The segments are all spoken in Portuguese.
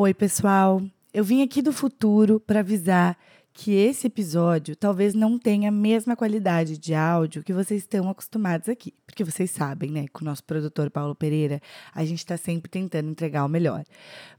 Oi, pessoal. Eu vim aqui do futuro para avisar que esse episódio talvez não tenha a mesma qualidade de áudio que vocês estão acostumados aqui. Porque vocês sabem, né, com o nosso produtor Paulo Pereira, a gente está sempre tentando entregar o melhor.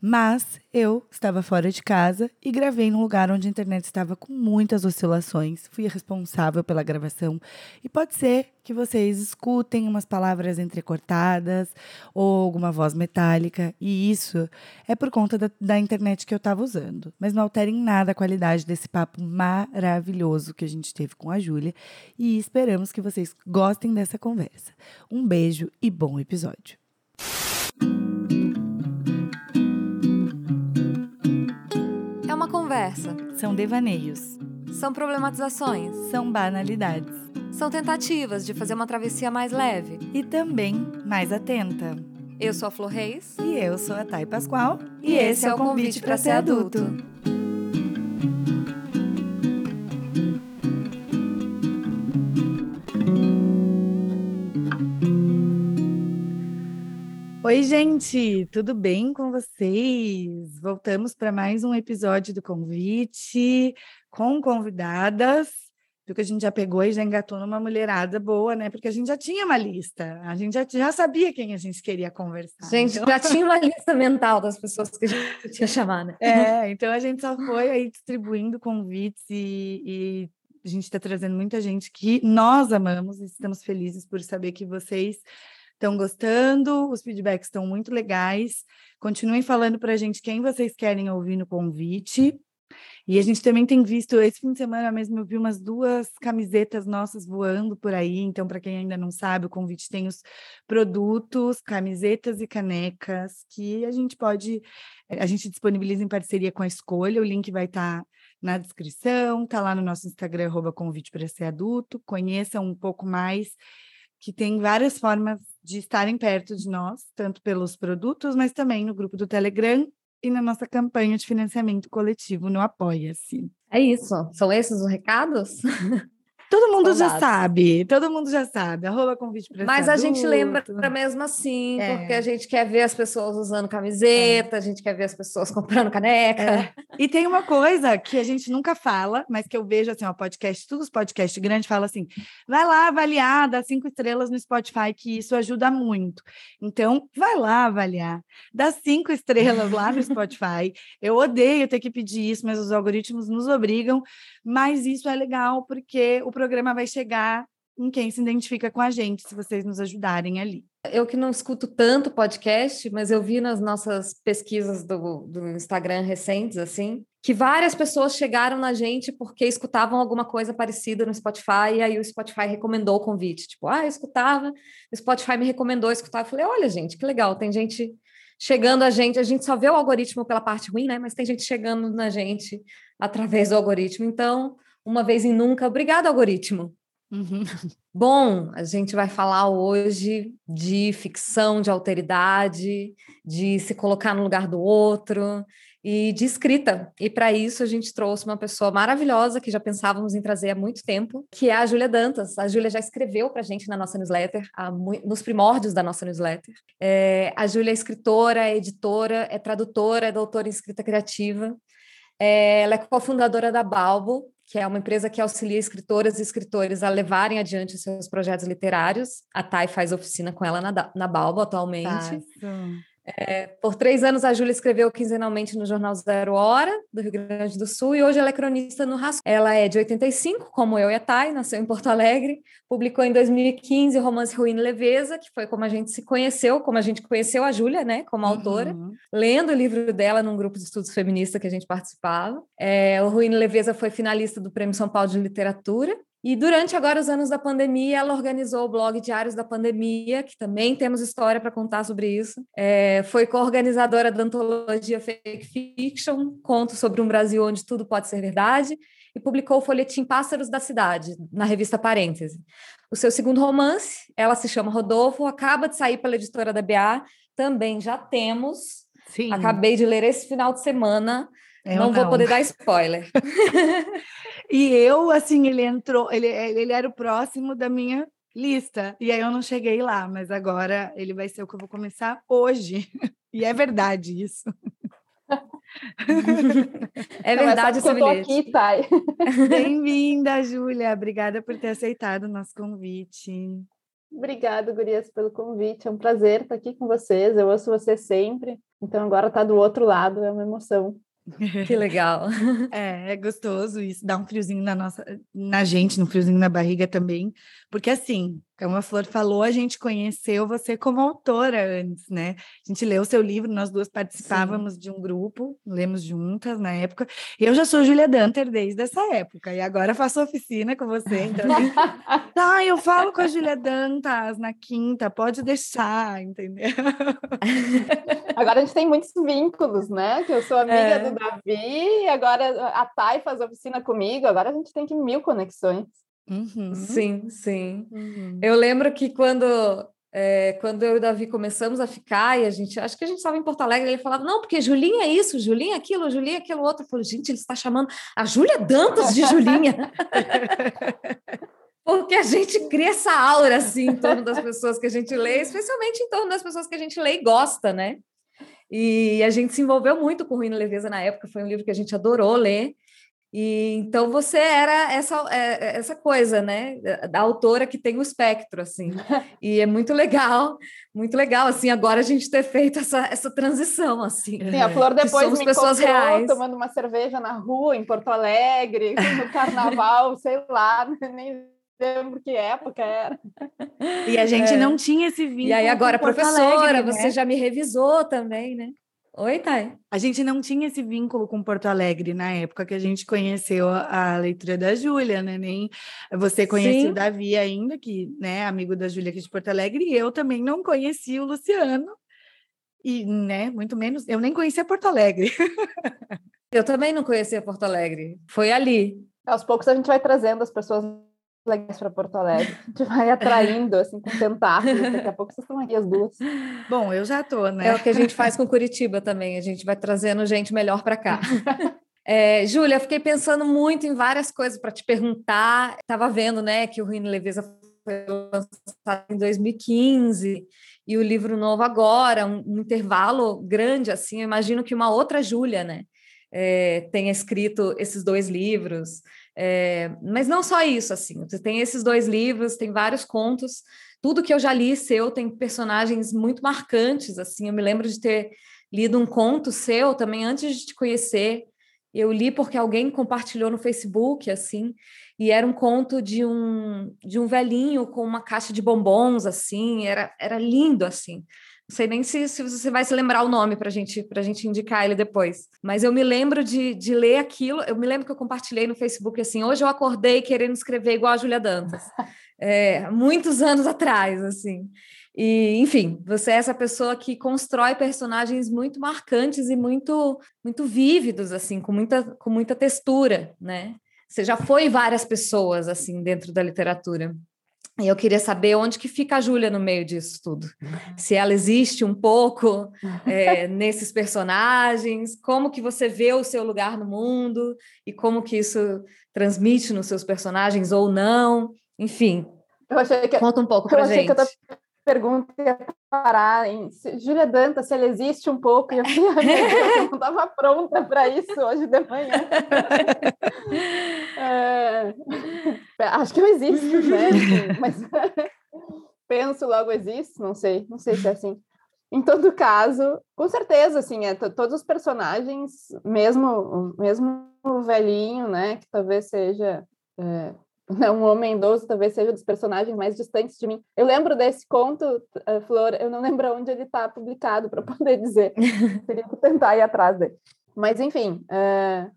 Mas eu estava fora de casa e gravei num lugar onde a internet estava com muitas oscilações. Fui responsável pela gravação e pode ser que vocês escutem umas palavras entrecortadas ou alguma voz metálica, e isso é por conta da, da internet que eu estava usando. Mas não altera em nada a qualidade desse papo maravilhoso que a gente teve com a Júlia, e esperamos que vocês gostem dessa conversa. Um beijo e bom episódio. É uma conversa. São devaneios. São problematizações. São banalidades. São tentativas de fazer uma travessia mais leve. E também mais atenta. Eu sou a Flor Reis. E eu sou a Thay Pascoal. E, esse é o convite para ser adulto. Oi, gente, tudo bem com vocês? Voltamos para mais um episódio do Convite com convidadas. Porque a gente já pegou e já engatou numa mulherada boa, né? Porque a gente já tinha uma lista, a gente já, já sabia quem a gente queria conversar. Gente, então... já tinha uma lista mental das pessoas que a gente tinha chamado. Né? É, então a gente só foi aí distribuindo convites e, e a gente está trazendo muita gente que nós amamos e estamos felizes por saber que vocês estão gostando, os feedbacks estão muito legais. Continuem falando para a gente quem vocês querem ouvir no convite. E a gente também tem visto, esse fim de semana mesmo, eu vi umas duas camisetas nossas voando por aí. Então, para quem ainda não sabe, o convite tem os produtos, camisetas e canecas que a gente pode, a gente disponibiliza em parceria com a Escolha. O link vai estar tá na descrição, tá lá no nosso Instagram, arroba convite para ser adulto. Conheçam um pouco mais, que tem várias formas de estarem perto de nós, tanto pelos produtos, mas também no grupo do Telegram e na nossa campanha de financiamento coletivo no Apoia-se. É isso. São esses os recados? Todo mundo já sabe, todo mundo já sabe. Arroba convite para Mas a gente lembra mesmo assim, é. porque a gente quer ver as pessoas usando camiseta, é. a gente quer ver as pessoas comprando caneca. É. E tem uma coisa que a gente nunca fala, mas que eu vejo assim, ó, podcast, todos os podcasts grandes falam assim: vai lá avaliar, dá cinco estrelas no Spotify, que isso ajuda muito. Então, vai lá avaliar, dá cinco estrelas lá no Spotify. Eu odeio ter que pedir isso, mas os algoritmos nos obrigam. Mas isso é legal porque o programa vai chegar em quem se identifica com a gente, se vocês nos ajudarem ali. Eu que não escuto tanto podcast, mas eu vi nas nossas pesquisas do, do Instagram recentes, assim, que várias pessoas chegaram na gente porque escutavam alguma coisa parecida no Spotify, e aí o Spotify recomendou o convite. Tipo, ah, eu escutava, o Spotify me recomendou escutar. Eu falei, olha, gente, que legal, tem gente chegando a gente, a gente só vê o algoritmo pela parte ruim, né? Mas tem gente chegando na gente através do algoritmo. Então, uma vez em nunca. Obrigada, algoritmo. Uhum. Bom, a gente vai falar hoje de ficção, de alteridade, de se colocar no lugar do outro e de escrita. E para isso a gente trouxe uma pessoa maravilhosa que já pensávamos em trazer há muito tempo, que é a Júlia Dantas. A Júlia já escreveu para a gente na nossa newsletter, nos primórdios da nossa newsletter. É, a Júlia é escritora, é editora, é tradutora, é doutora em escrita criativa. É, ela é cofundadora da Balbo, que é uma empresa que auxilia escritoras e escritores a levarem adiante seus projetos literários. A Thay faz oficina com ela na, na Balbo atualmente. Faço. É, por três anos, a Júlia escreveu quinzenalmente no jornal Zero Hora, do Rio Grande do Sul, e hoje ela é cronista no Rascunho. Ela é de 85, como eu e a Thay, nasceu em Porto Alegre, publicou em 2015 o romance Ruína e Leveza, que foi como a gente se conheceu, como a gente conheceu a Júlia, né, como uhum. autora, lendo o livro dela num grupo de estudos feministas que a gente participava. É, o e Leveza foi finalista do Prêmio São Paulo de Literatura, e durante agora os anos da pandemia, ela organizou o blog Diários da Pandemia, que também temos história para contar sobre isso. É, foi co-organizadora da antologia Fake Fiction, conto sobre um Brasil onde tudo pode ser verdade, e publicou o folhetim Pássaros da Cidade, na revista Parêntese. O seu segundo romance, ela se chama Rodolfo, acaba de sair pela editora da BA, também já temos. Sim. Acabei de ler esse final de semana. Eu não, não vou poder dar spoiler. E eu, assim, ele entrou, ele, ele era o próximo da minha lista. E aí eu não cheguei lá, mas agora ele vai ser o que eu vou começar hoje. E é verdade isso. É verdade esse bilhete. Aqui, Thay. Bem-vinda, Júlia. Obrigada por ter aceitado o nosso convite. Obrigada, Gurias, pelo convite. É um prazer estar aqui com vocês. Eu ouço vocês sempre. Então, agora tá do outro lado é uma emoção. Que legal. É, é gostoso isso, dá um friozinho na nossa, na gente, um friozinho na barriga também, porque assim, como a Flor falou, a gente conheceu você como autora antes, né? A gente leu o seu livro, nós duas participávamos Sim. de um grupo, lemos juntas na época. E eu já sou Julia Danter desde essa época, e agora faço oficina com você. Então, assim, tá, eu falo com a Julia Dantas na quinta, pode deixar, entendeu? Agora a gente tem muitos vínculos, né? Que eu sou amiga é. do Davi, e agora a Thay faz oficina comigo, agora a gente tem que mil conexões. Uhum. Sim, sim. Uhum. Eu lembro que quando é, quando eu e o Davi começamos a ficar, e a gente, acho que a gente estava em Porto Alegre, ele falava, não, porque Julinha é isso, Julinha é aquilo, Julinha é aquilo outro. Eu falei, gente, ele está chamando a Júlia Dantas de Julinha. porque a gente cria essa aura, assim, em torno das pessoas que a gente lê, especialmente em torno das pessoas que a gente lê e gosta, né? E a gente se envolveu muito com Ruína Leveza na época, foi um livro que a gente adorou ler, e então você era essa, é, é, essa coisa, né, da autora que tem o espectro, assim. E é muito legal, muito legal, assim, agora a gente ter feito essa, essa transição, assim. Sim, a Flor depois me pessoas reais. tomando uma cerveja na rua, em Porto Alegre, no carnaval, sei lá, nem lembro que época era. E a gente é. não tinha esse vínculo. E aí agora, professora, Alegre, né? você já me revisou também, né? Oi, Thay. A gente não tinha esse vínculo com Porto Alegre na época que a gente conheceu a, a leitura da Júlia, né? Nem você conhecia Sim. o Davi ainda, que, né, amigo da Júlia aqui de Porto Alegre, e eu também não conhecia o Luciano. E, né, muito menos, eu nem conhecia Porto Alegre. eu também não conhecia Porto Alegre. Foi ali. Aos poucos a gente vai trazendo as pessoas legais para Porto Alegre. A gente vai atraindo, assim, com tentáculos. Daqui a pouco vocês estão aqui as duas. Bom, eu já tô, né? É o que a gente faz com Curitiba também. A gente vai trazendo gente melhor para cá. É, Júlia, fiquei pensando muito em várias coisas para te perguntar. Estava vendo, né, que o Ruína Leveza foi lançado em 2015 e o livro novo agora, um, um intervalo grande assim. Eu imagino que uma outra Júlia, né, é, tenha escrito esses dois livros. É, mas não só isso, assim, você tem esses dois livros, tem vários contos, tudo que eu já li seu tem personagens muito marcantes, assim, eu me lembro de ter lido um conto seu também antes de te conhecer, eu li porque alguém compartilhou no Facebook, assim, e era um conto de um, de um velhinho com uma caixa de bombons, assim, era, era lindo, assim, não sei nem se, se você vai se lembrar o nome para gente, a gente indicar ele depois. Mas eu me lembro de, de ler aquilo. Eu me lembro que eu compartilhei no Facebook assim: hoje eu acordei querendo escrever igual a Júlia Dantas. É, muitos anos atrás, assim. E, enfim, você é essa pessoa que constrói personagens muito marcantes e muito, muito vívidos, assim, com muita, com muita textura, né? Você já foi várias pessoas, assim, dentro da literatura. E eu queria saber onde que fica a Júlia no meio disso tudo. Se ela existe um pouco é, nesses personagens, como que você vê o seu lugar no mundo e como que isso transmite nos seus personagens ou não. Enfim, que, conta um pouco pra gente pergunta ia parar em Júlia Danta, se ela existe um pouco, e eu, eu não estava pronta para isso hoje de manhã. É, acho que eu existo, né? Mas penso, logo existo, não sei, não sei se é assim. Em todo caso, com certeza, assim, é, todos os personagens, mesmo, mesmo o velhinho, né, que talvez seja é, um homem idoso talvez seja dos personagens mais distantes de mim. Eu lembro desse conto, uh, Flor, eu não lembro onde ele está publicado para poder dizer. Teria que tentar ir atrás dele. Mas, enfim, uh,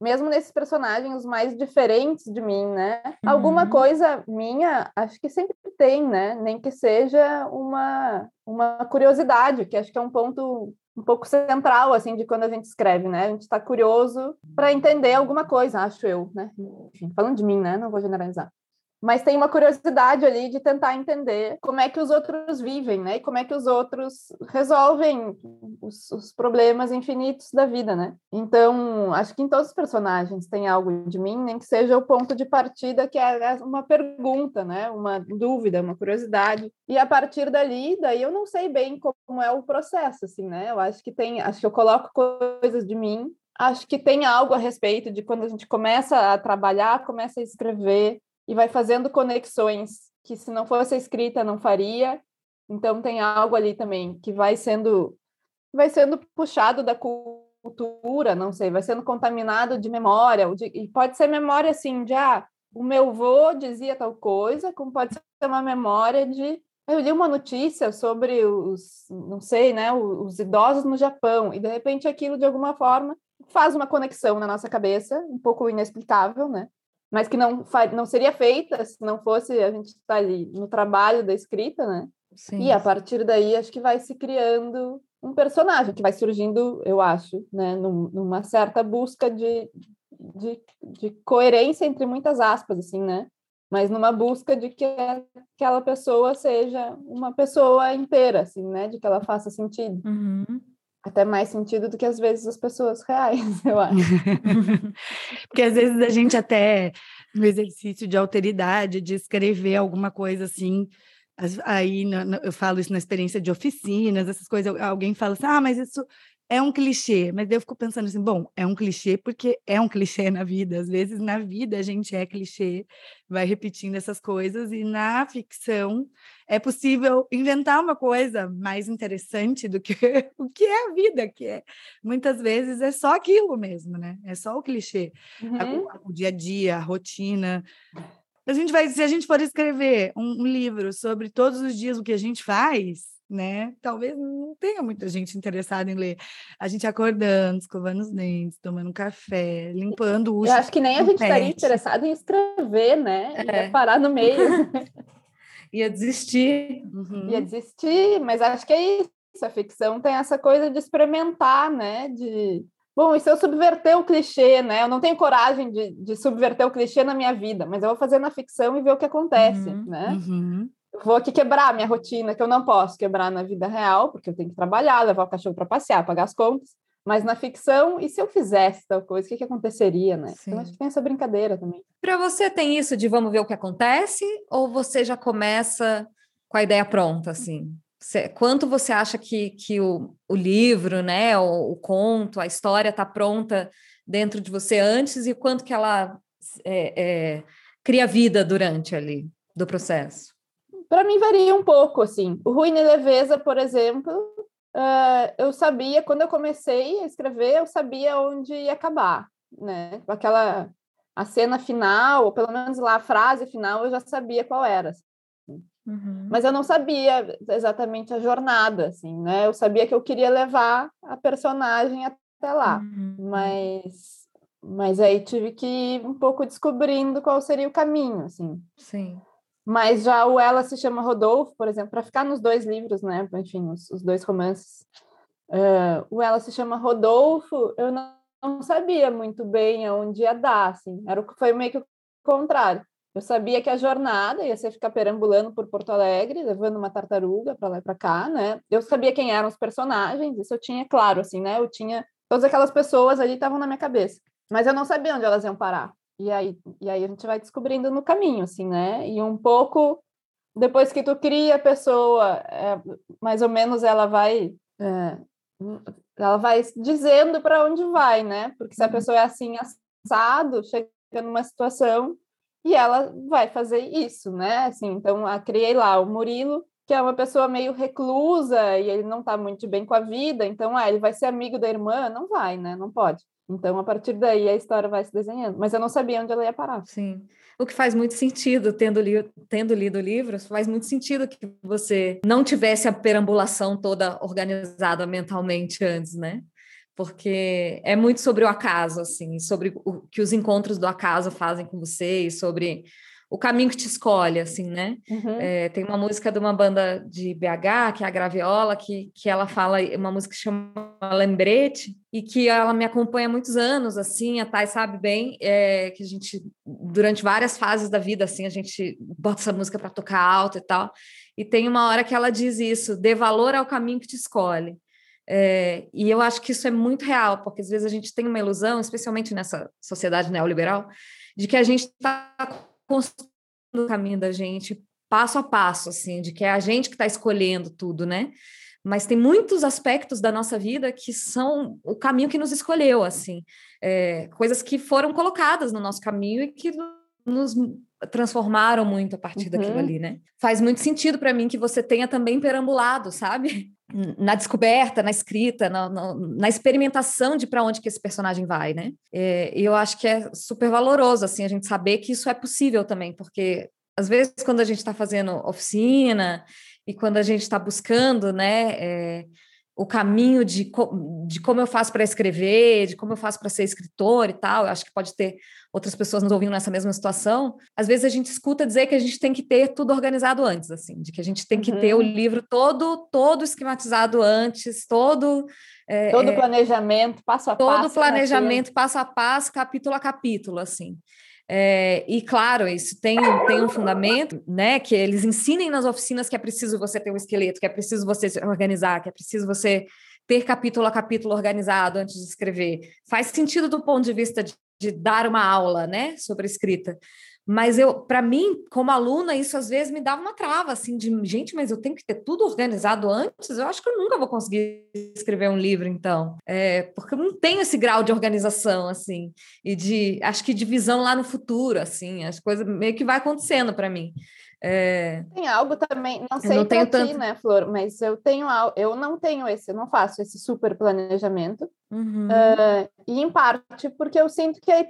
mesmo nesses personagens mais diferentes de mim, né? Uhum. Alguma coisa minha, acho que sempre tem, né? Nem que seja uma, uma curiosidade, que acho que é um ponto um pouco central, assim, de quando a gente escreve, né? A gente está curioso para entender alguma coisa, acho eu, né? Enfim, falando de mim, né? Não vou generalizar. Mas tem uma curiosidade ali de tentar entender como é que os outros vivem, né? E como é que os outros resolvem os, os, problemas infinitos da vida, né? Então, acho que em todos os personagens tem algo de mim, nem que seja o ponto de partida, que é uma pergunta, né? Uma dúvida, uma curiosidade. E a partir dali, daí eu não sei bem como é o processo, assim, né? Eu acho que tem, acho que eu coloco coisas de mim acho que tem algo a respeito de quando a gente começa a trabalhar, começa a escrever, e vai fazendo conexões que se não fosse escrita não faria. Então tem algo ali também que vai sendo vai sendo puxado da cultura, não sei, vai sendo contaminado de memória, e pode ser memória assim de ah, o meu avô dizia tal coisa, como pode ser uma memória de eu li uma notícia sobre os, não sei, né, os idosos no Japão, e de repente aquilo de alguma forma faz uma conexão na nossa cabeça, um pouco inexplicável, né? Mas que não, não seria feita se não fosse a gente estar tá ali no trabalho da escrita, né? Sim. E a partir daí acho que vai se criando um personagem que vai surgindo, eu acho, né, numa certa busca de, de, de coerência entre muitas aspas, assim, né? Mas numa busca de que aquela pessoa seja uma pessoa inteira, assim, né? De que ela faça sentido. Uhum. Até mais sentido do que às vezes as pessoas reais, eu acho. Porque às vezes a gente até no exercício de alteridade, de escrever alguma coisa assim, aí eu falo isso na experiência de oficinas, essas coisas, alguém fala assim, ah, mas isso é um clichê, mas eu fico pensando assim, bom, é um clichê porque é um clichê na vida. Às vezes na vida a gente é clichê, vai repetindo essas coisas e na ficção é possível inventar uma coisa mais interessante do que o que é a vida, que é muitas vezes é só aquilo mesmo, né? É só o clichê, uhum. o, o dia a dia, a rotina. A gente vai, se a gente for escrever um, um livro sobre todos os dias o que a gente faz, né? Talvez não tenha muita gente interessada em ler. A gente acordando, escovando os dentes, tomando um café, limpando o Eu acho que nem a gente estaria interessado em escrever, né? É. Ia parar no meio. Ia desistir. Uhum. Ia desistir, mas acho que é isso. A ficção tem essa coisa de experimentar, né? De Bom, e se eu subverter o clichê, né? Eu não tenho coragem de, de subverter o clichê na minha vida, mas eu vou fazer na ficção e ver o que acontece, uhum, né? Uhum vou aqui quebrar a minha rotina, que eu não posso quebrar na vida real, porque eu tenho que trabalhar, levar o cachorro para passear, pagar as contas. Mas na ficção, e se eu fizesse tal coisa, o que, que aconteceria, né? Sim. Então acho que tem essa brincadeira também. Para você tem isso de vamos ver o que acontece, ou você já começa com a ideia pronta, assim? Você, quanto você acha que, que o, o livro, né, o, o conto, a história está pronta dentro de você antes e quanto que ela é, é, cria vida durante ali do processo? Para mim varia um pouco, assim. O Ruína e Leveza, por exemplo, uh, eu sabia, quando eu comecei a escrever, eu sabia onde ia acabar, né? Aquela, a cena final, ou pelo menos lá a frase final, eu já sabia qual era. Assim. Uhum. Mas eu não sabia exatamente a jornada, assim, né? Eu sabia que eu queria levar a personagem até lá, uhum. mas mas aí tive que ir um pouco descobrindo qual seria o caminho, assim. Sim. Mas já o Ela se chama Rodolfo, por exemplo, para ficar nos dois livros, né? Enfim, os, os dois romances. Uh, o Ela se chama Rodolfo, eu não, não, sabia muito bem aonde ia dar, assim. Era o foi meio que o contrário. Eu sabia que a jornada ia ser ficar perambulando por Porto Alegre, levando uma tartaruga para lá e para cá, né? Eu sabia quem eram os personagens, isso eu tinha claro, assim, né? Eu tinha todas aquelas pessoas ali estavam na minha cabeça, mas eu não sabia onde elas iam parar. E aí, e aí a gente vai descobrindo no caminho, assim, né? E um pouco depois que tu cria a pessoa, é, mais ou menos ela vai é, ela vai dizendo para onde vai, né? Porque se a uhum. pessoa é assim assado, chega numa situação e ela vai fazer isso, né? Assim, então, a criei lá o Murilo, que é uma pessoa meio reclusa e ele não está muito bem com a vida, então, ah, ele vai ser amigo da irmã? Não vai, né? Não pode. Então, a partir daí, a história vai se desenhando. Mas eu não sabia onde ela ia parar. Sim. O que faz muito sentido, tendo, li tendo lido o livro, faz muito sentido que você não tivesse a perambulação toda organizada mentalmente antes, né? Porque é muito sobre o acaso, assim, sobre o que os encontros do acaso fazem com você e sobre o caminho que te escolhe, assim, né? Uhum. É, tem uma música de uma banda de BH, que é a Graviola, que, que ela fala, uma música que chama Lembrete, e que ela me acompanha há muitos anos, assim, a Thay sabe bem, é, que a gente, durante várias fases da vida, assim, a gente bota essa música para tocar alto e tal, e tem uma hora que ela diz isso, dê valor ao caminho que te escolhe. É, e eu acho que isso é muito real, porque às vezes a gente tem uma ilusão, especialmente nessa sociedade neoliberal, de que a gente está construindo o caminho da gente passo a passo, assim, de que é a gente que está escolhendo tudo, né? Mas tem muitos aspectos da nossa vida que são o caminho que nos escolheu, assim, é, coisas que foram colocadas no nosso caminho e que nos transformaram muito a partir uhum. daquilo ali, né? Faz muito sentido para mim que você tenha também perambulado, sabe? Na descoberta, na escrita, na, na, na experimentação de para onde que esse personagem vai, né? É, e eu acho que é super valoroso, assim, a gente saber que isso é possível também, porque às vezes quando a gente está fazendo oficina e quando a gente está buscando, né? É, o caminho de, co de como eu faço para escrever, de como eu faço para ser escritor e tal. Eu acho que pode ter outras pessoas nos ouvindo nessa mesma situação. Às vezes a gente escuta dizer que a gente tem que ter tudo organizado antes, assim, de que a gente tem que uhum. ter o uhum. livro todo todo esquematizado antes, todo é, todo é, planejamento passo a todo passo. Todo planejamento passo a passo, capítulo a capítulo, assim. É, e claro, isso tem, tem um fundamento, né? Que eles ensinem nas oficinas que é preciso você ter um esqueleto, que é preciso você se organizar, que é preciso você ter capítulo a capítulo organizado antes de escrever. Faz sentido do ponto de vista de, de dar uma aula, né, sobre escrita. Mas eu, para mim, como aluna, isso às vezes me dava uma trava, assim, de gente, mas eu tenho que ter tudo organizado antes. Eu acho que eu nunca vou conseguir escrever um livro, então, é, porque eu não tenho esse grau de organização, assim, e de, acho que de visão lá no futuro, assim, as coisas meio que vai acontecendo para mim. É... Tem algo também, não sei para ti, tanto... né, Flor, mas eu tenho eu não tenho esse, eu não faço esse super planejamento, uhum. uh, e em parte porque eu sinto que aí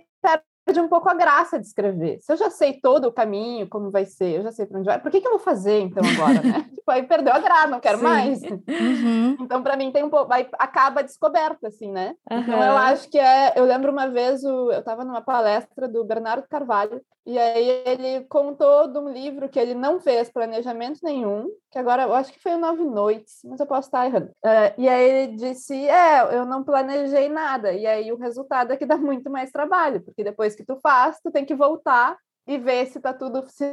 perde um pouco a graça de escrever. Se eu já sei todo o caminho, como vai ser, eu já sei para onde vai, por que, que eu vou fazer então agora, né? tipo, aí perdeu a graça, não quero Sim. mais. Uhum. Então, para mim, tem um pouco, acaba descoberto, assim, né? Uhum. Então, eu acho que é. Eu lembro uma vez, o, eu estava numa palestra do Bernardo Carvalho, e aí ele contou de um livro que ele não fez planejamento nenhum, que agora eu acho que foi o Nove Noites, mas eu posso estar errando. Uh, e aí ele disse: É, eu não planejei nada. E aí o resultado é que dá muito mais trabalho, porque depois que tu faz, tu tem que voltar e ver se tá tudo se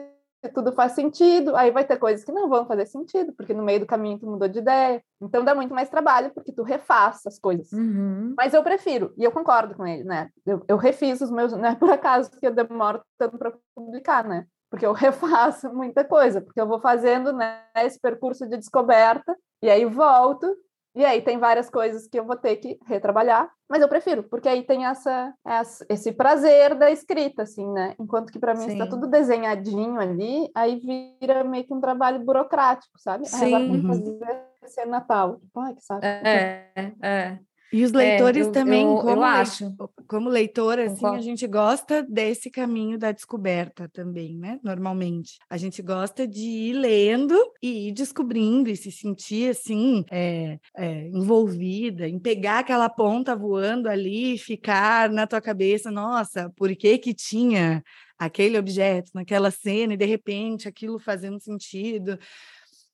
tudo faz sentido, aí vai ter coisas que não vão fazer sentido, porque no meio do caminho tu mudou de ideia. Então dá muito mais trabalho, porque tu refaz as coisas. Uhum. Mas eu prefiro, e eu concordo com ele, né? Eu, eu refiz os meus, não é por acaso que eu demoro tanto para publicar, né? Porque eu refaço muita coisa, porque eu vou fazendo né, esse percurso de descoberta, e aí volto, e aí tem várias coisas que eu vou ter que retrabalhar, mas eu prefiro, porque aí tem essa, essa esse prazer da escrita, assim, né? Enquanto que para mim está tudo desenhadinho ali, aí vira meio que um trabalho burocrático, sabe? Sim. Aí, fazer ser Natal. Ai, que saco. É, é. E os leitores é, eu, também, eu, como, eu acho. como leitor, assim, a gente gosta desse caminho da descoberta também, né? Normalmente. A gente gosta de ir lendo e ir descobrindo e se sentir, assim, é, é, envolvida, em pegar aquela ponta voando ali e ficar na tua cabeça, nossa, por que que tinha aquele objeto naquela cena e de repente aquilo fazendo sentido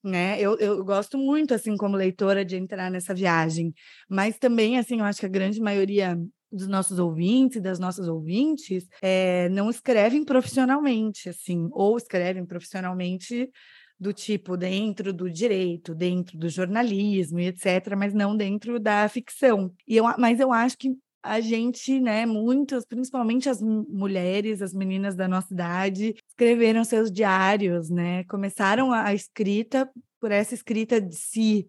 né? Eu, eu gosto muito, assim, como leitora, de entrar nessa viagem, mas também, assim, eu acho que a grande maioria dos nossos ouvintes, das nossas ouvintes, é, não escrevem profissionalmente, assim, ou escrevem profissionalmente do tipo dentro do direito, dentro do jornalismo e etc., mas não dentro da ficção. E eu, mas eu acho que a gente, né, muitas, principalmente as mulheres, as meninas da nossa idade, escreveram seus diários, né? Começaram a escrita por essa escrita de si,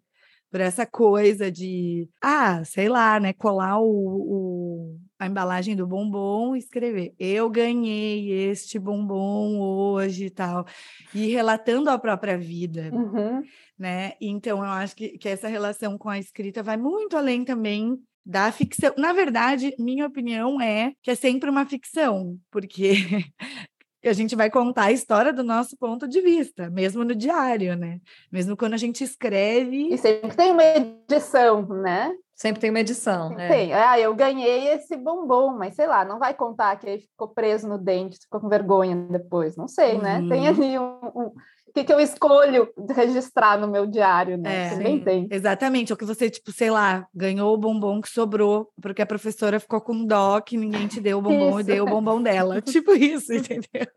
por essa coisa de, ah, sei lá, né, colar o, o, a embalagem do bombom e escrever, eu ganhei este bombom hoje e tal, e relatando a própria vida, uhum. né? Então, eu acho que, que essa relação com a escrita vai muito além também da ficção. Na verdade, minha opinião é que é sempre uma ficção, porque a gente vai contar a história do nosso ponto de vista, mesmo no diário, né? Mesmo quando a gente escreve. E sempre tem uma edição, né? Sempre tem uma edição. É. Tem. Ah, eu ganhei esse bombom, mas sei lá, não vai contar que ele ficou preso no dente, ficou com vergonha depois. Não sei, uhum. né? Tem uhum. ali um, um o que, que eu escolho registrar no meu diário, né? É, Também tem. Exatamente. Ou que você, tipo, sei lá, ganhou o bombom que sobrou, porque a professora ficou com dó que ninguém te deu o bombom isso. e deu o bombom dela. tipo isso, entendeu?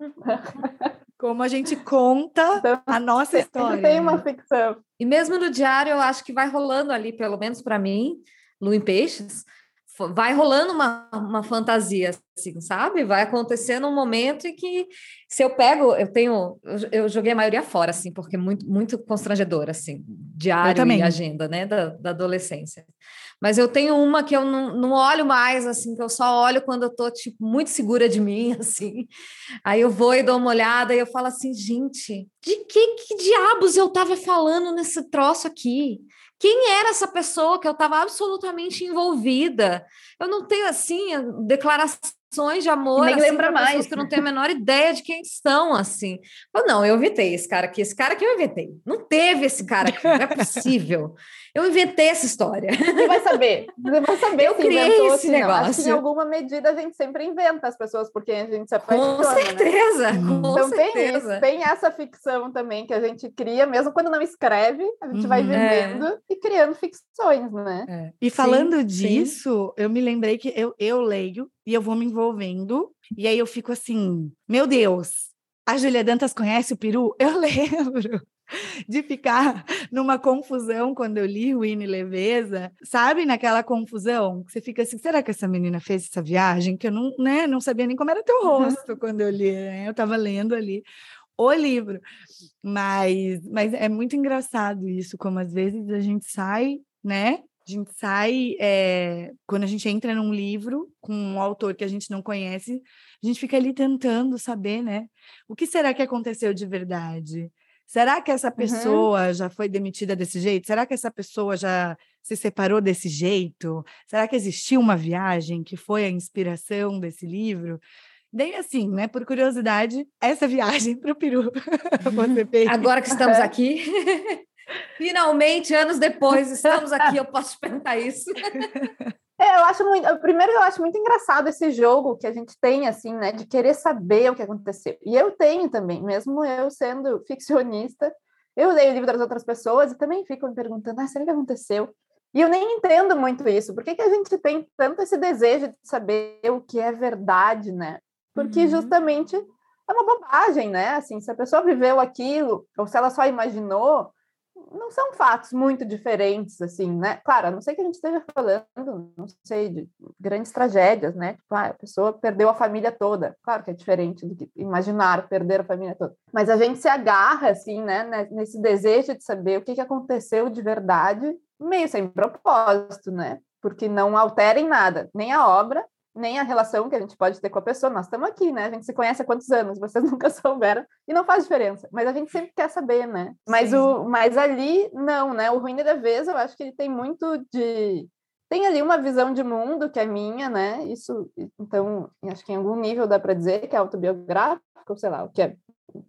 Como a gente conta então, a nossa história. Tem uma ficção. E mesmo no diário, eu acho que vai rolando ali, pelo menos para mim, Lu em Peixes, vai rolando uma, uma fantasia, assim, sabe? Vai acontecendo um momento em que, se eu pego, eu tenho, eu, eu joguei a maioria fora, assim, porque é muito, muito constrangedor, assim, diário e agenda, né, da, da adolescência. Mas eu tenho uma que eu não, não olho mais, assim, que eu só olho quando eu tô, tipo, muito segura de mim, assim. Aí eu vou e dou uma olhada e eu falo assim, gente, de que, que diabos eu tava falando nesse troço aqui? Quem era essa pessoa que eu estava absolutamente envolvida? Eu não tenho, assim, declarações de amor. Nem assim, lembra mais. que eu não tenho a menor ideia de quem são, assim. Eu, não, eu inventei esse cara aqui. Esse cara aqui eu inventei. Não teve esse cara aqui, não é possível. Eu inventei essa história. Você vai saber. Você vai saber eu se criei inventou, esse assim, negócio. Acho que em alguma medida a gente sempre inventa as pessoas porque a gente se apaixona. Com né? certeza, né? com então certeza. tem isso, tem essa ficção também que a gente cria, mesmo quando não escreve, a gente uhum, vai vivendo é. e criando ficções, né? É. E falando sim, disso, sim. eu me lembrei que eu, eu leio e eu vou me envolvendo, e aí eu fico assim, meu Deus, a Julia Dantas conhece o peru? Eu lembro de ficar numa confusão quando eu li Winnie Leveza, sabe, naquela confusão, que você fica assim, será que essa menina fez essa viagem? Que eu não, né, não sabia nem como era teu rosto quando eu li, né? Eu estava lendo ali o livro. Mas, mas é muito engraçado isso, como às vezes a gente sai, né? A gente sai, é, quando a gente entra num livro com um autor que a gente não conhece, a gente fica ali tentando saber, né? O que será que aconteceu de verdade? Será que essa pessoa uhum. já foi demitida desse jeito? Será que essa pessoa já se separou desse jeito? Será que existiu uma viagem que foi a inspiração desse livro? Daí, assim, né, por curiosidade, essa viagem para o Peru. Agora que estamos aqui, finalmente, anos depois, estamos aqui, eu posso perguntar isso. É, eu acho muito. Primeiro, eu acho muito engraçado esse jogo que a gente tem, assim, né, de querer saber o que aconteceu. E eu tenho também, mesmo eu sendo ficcionista, eu leio o livro das outras pessoas e também fico me perguntando: ah, será que aconteceu? E eu nem entendo muito isso. Por que, que a gente tem tanto esse desejo de saber o que é verdade, né? Porque uhum. justamente é uma bobagem, né? Assim, se a pessoa viveu aquilo, ou se ela só imaginou, não são fatos muito diferentes, assim, né? Claro, a não sei que a gente esteja falando, não sei, de grandes tragédias, né? Tipo, ah, a pessoa perdeu a família toda. Claro que é diferente do que imaginar perder a família toda. Mas a gente se agarra, assim, né? Nesse desejo de saber o que aconteceu de verdade, meio sem propósito, né? Porque não altera em nada, nem a obra, nem a relação que a gente pode ter com a pessoa. Nós estamos aqui, né? A gente se conhece há quantos anos? Vocês nunca souberam e não faz diferença. Mas a gente sempre quer saber, né? Mas o, mas ali não, né? O ruim da vez, eu acho que ele tem muito de tem ali uma visão de mundo que é minha, né? Isso, então, acho que em algum nível dá para dizer que é autobiográfico, sei lá, o que é,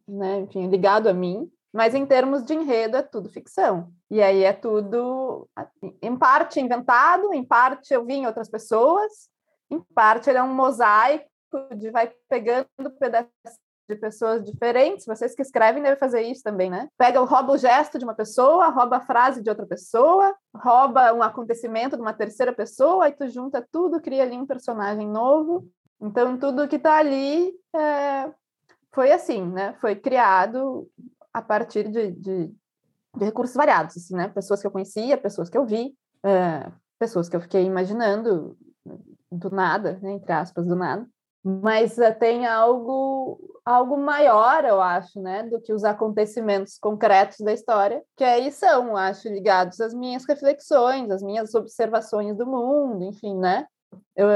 né? Enfim, ligado a mim. Mas em termos de enredo é tudo ficção. E aí é tudo, em parte inventado, em parte eu vi em outras pessoas, em parte, ele é um mosaico de vai pegando pedaços de pessoas diferentes. Vocês que escrevem devem fazer isso também, né? Pega, rouba o gesto de uma pessoa, rouba a frase de outra pessoa, rouba um acontecimento de uma terceira pessoa, aí tu junta tudo, cria ali um personagem novo. Então, tudo que está ali é, foi assim, né? Foi criado a partir de, de, de, recursos variados, assim, né? Pessoas que eu conhecia, pessoas que eu vi, é, pessoas que eu fiquei imaginando do nada, né, entre aspas, do nada, mas uh, tem algo algo maior, eu acho, né, do que os acontecimentos concretos da história, que aí são, acho, ligados às minhas reflexões, às minhas observações do mundo, enfim, né? Eu,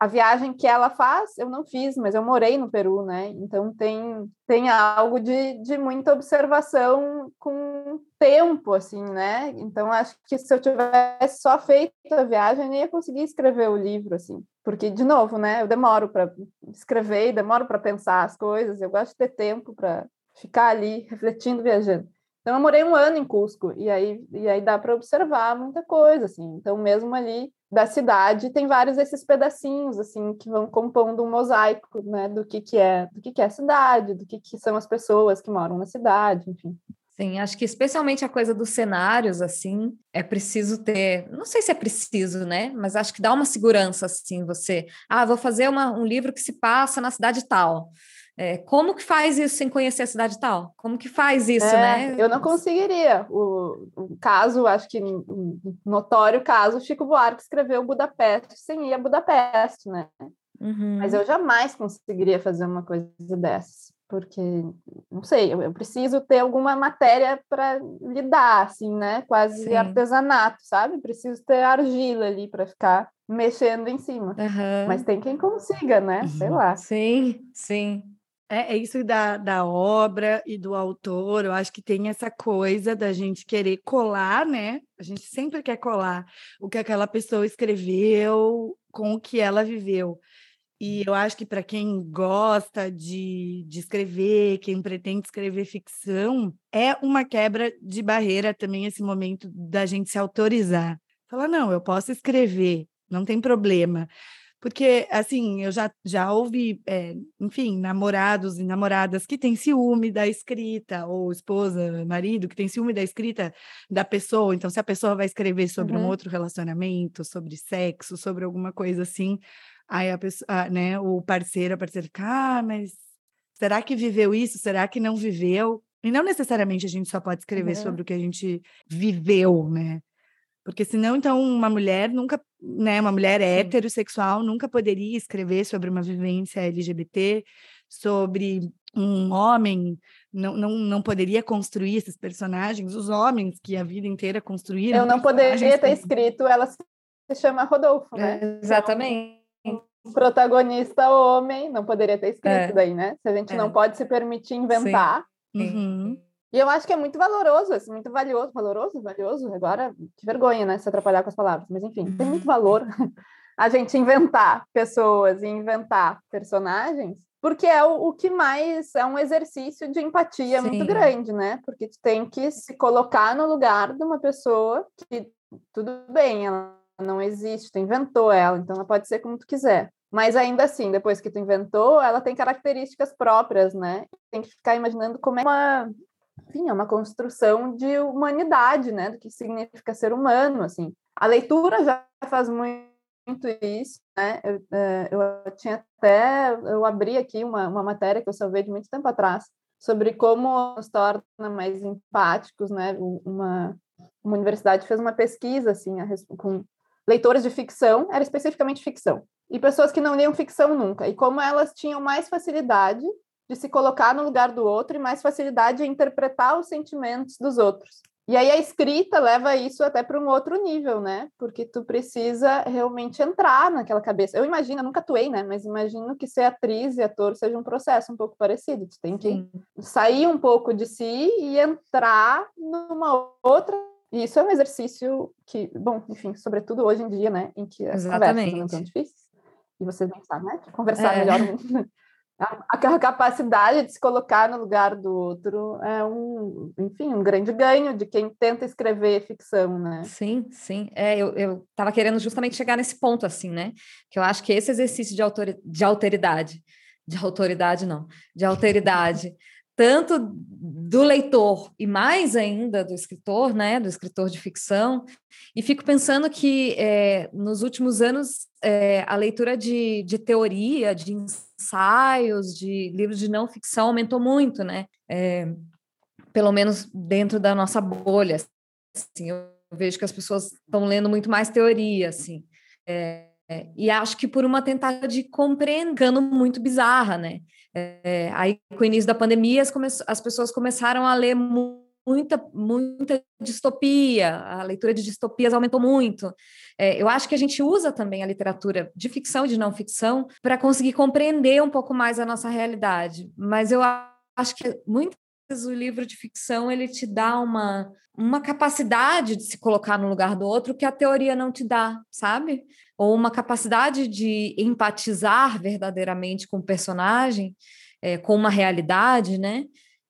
a viagem que ela faz, eu não fiz, mas eu morei no Peru, né? Então tem, tem algo de, de muita observação com tempo, assim, né? Então acho que se eu tivesse só feito a viagem, eu nem ia conseguir escrever o livro, assim. Porque, de novo, né? Eu demoro para escrever, demoro para pensar as coisas, eu gosto de ter tempo para ficar ali refletindo, viajando. Então, eu morei um ano em Cusco, e aí, e aí dá para observar muita coisa, assim. Então, mesmo ali da cidade, tem vários desses pedacinhos, assim, que vão compondo um mosaico, né, do que que é, do que que é a cidade, do que que são as pessoas que moram na cidade, enfim. Sim, acho que especialmente a coisa dos cenários, assim, é preciso ter, não sei se é preciso, né? Mas acho que dá uma segurança, assim, você, ah, vou fazer uma, um livro que se passa na cidade tal. É, como que faz isso sem conhecer a cidade tal? Como que faz isso, é, né? Eu não conseguiria. O, o, caso, acho que notório caso, Chico Buarque escreveu Budapeste sem ir a Budapeste, né? Uhum. Mas eu jamais conseguiria fazer uma coisa dessas, porque, não sei, eu, eu preciso ter alguma matéria para lidar, assim, né? Quase Sim. artesanato, sabe? Preciso ter argila ali para ficar mexendo em cima. Uhum. Mas tem quem consiga, né? Sei lá. Sim, sim. É, é isso da, da obra e do autor, eu acho que tem essa coisa da gente querer colar, né? A gente sempre quer colar o que aquela pessoa escreveu com o que ela viveu. E eu acho que para quem gosta de, de escrever, quem pretende escrever ficção, é uma quebra de barreira também esse momento da gente se autorizar. Falar, não, eu posso escrever, não tem problema. Porque, assim, eu já, já ouvi, é, enfim, namorados e namoradas que têm ciúme da escrita, ou esposa, marido, que tem ciúme da escrita da pessoa. Então, se a pessoa vai escrever sobre uhum. um outro relacionamento, sobre sexo, sobre alguma coisa assim, aí a pessoa, ah, né, o parceiro, a parceira fica, ah, mas será que viveu isso? Será que não viveu? E não necessariamente a gente só pode escrever uhum. sobre o que a gente viveu, né? Porque senão, então, uma mulher nunca, né, uma mulher Sim. heterossexual nunca poderia escrever sobre uma vivência LGBT, sobre um homem, não, não, não poderia construir esses personagens, os homens que a vida inteira construíram. Eu não poderia ter escrito, ela se chama Rodolfo, né? É, exatamente. O protagonista homem não poderia ter escrito é. daí, né? Se a gente é. não pode se permitir inventar. Sim. Uhum. E eu acho que é muito valoroso, assim, muito valioso, valoroso, valioso. Agora, que vergonha, né, se atrapalhar com as palavras. Mas, enfim, tem muito valor a gente inventar pessoas e inventar personagens, porque é o, o que mais é um exercício de empatia Sim. muito grande, né? Porque tu tem que se colocar no lugar de uma pessoa que, tudo bem, ela não existe, tu inventou ela, então ela pode ser como tu quiser. Mas ainda assim, depois que tu inventou, ela tem características próprias, né? Tem que ficar imaginando como é uma enfim, é uma construção de humanidade, né, do que significa ser humano, assim. A leitura já faz muito isso, né, eu, é, eu tinha até, eu abri aqui uma, uma matéria que eu salvei de muito tempo atrás, sobre como nos torna mais empáticos, né, uma, uma universidade fez uma pesquisa, assim, a, com leitores de ficção, era especificamente ficção, e pessoas que não liam ficção nunca, e como elas tinham mais facilidade de se colocar no lugar do outro e mais facilidade em interpretar os sentimentos dos outros. E aí a escrita leva isso até para um outro nível, né? Porque tu precisa realmente entrar naquela cabeça. Eu imagino, eu nunca atuei, né? Mas imagino que ser atriz e ator seja um processo um pouco parecido. Tu tem que Sim. sair um pouco de si e entrar numa outra. E isso é um exercício que, bom, enfim, sobretudo hoje em dia, né? Em que as Exatamente. conversas não tão difíceis. E vocês nem sabem, né? Conversar é. melhor. a capacidade de se colocar no lugar do outro é um, enfim, um grande ganho de quem tenta escrever ficção, né? Sim, sim. É, eu estava querendo justamente chegar nesse ponto, assim, né? Que eu acho que esse exercício de, autor, de autoridade, de autoridade não, de alteridade, tanto do leitor e mais ainda do escritor, né, do escritor de ficção, e fico pensando que é, nos últimos anos é, a leitura de, de teoria, de ensaios, de livros de não ficção aumentou muito, né? É, pelo menos dentro da nossa bolha. Assim, eu vejo que as pessoas estão lendo muito mais teoria, assim. É, e acho que por uma tentativa de compreender muito bizarra, né? É, aí, com o início da pandemia, as, as, pessoas começaram a ler muita, muita distopia, a leitura de distopias aumentou muito. É, eu acho que a gente usa também a literatura de ficção e de não ficção para conseguir compreender um pouco mais a nossa realidade. Mas eu acho que muitas vezes o livro de ficção ele te dá uma, uma capacidade de se colocar no lugar do outro que a teoria não te dá, sabe? Ou uma capacidade de empatizar verdadeiramente com o personagem, é, com uma realidade, né?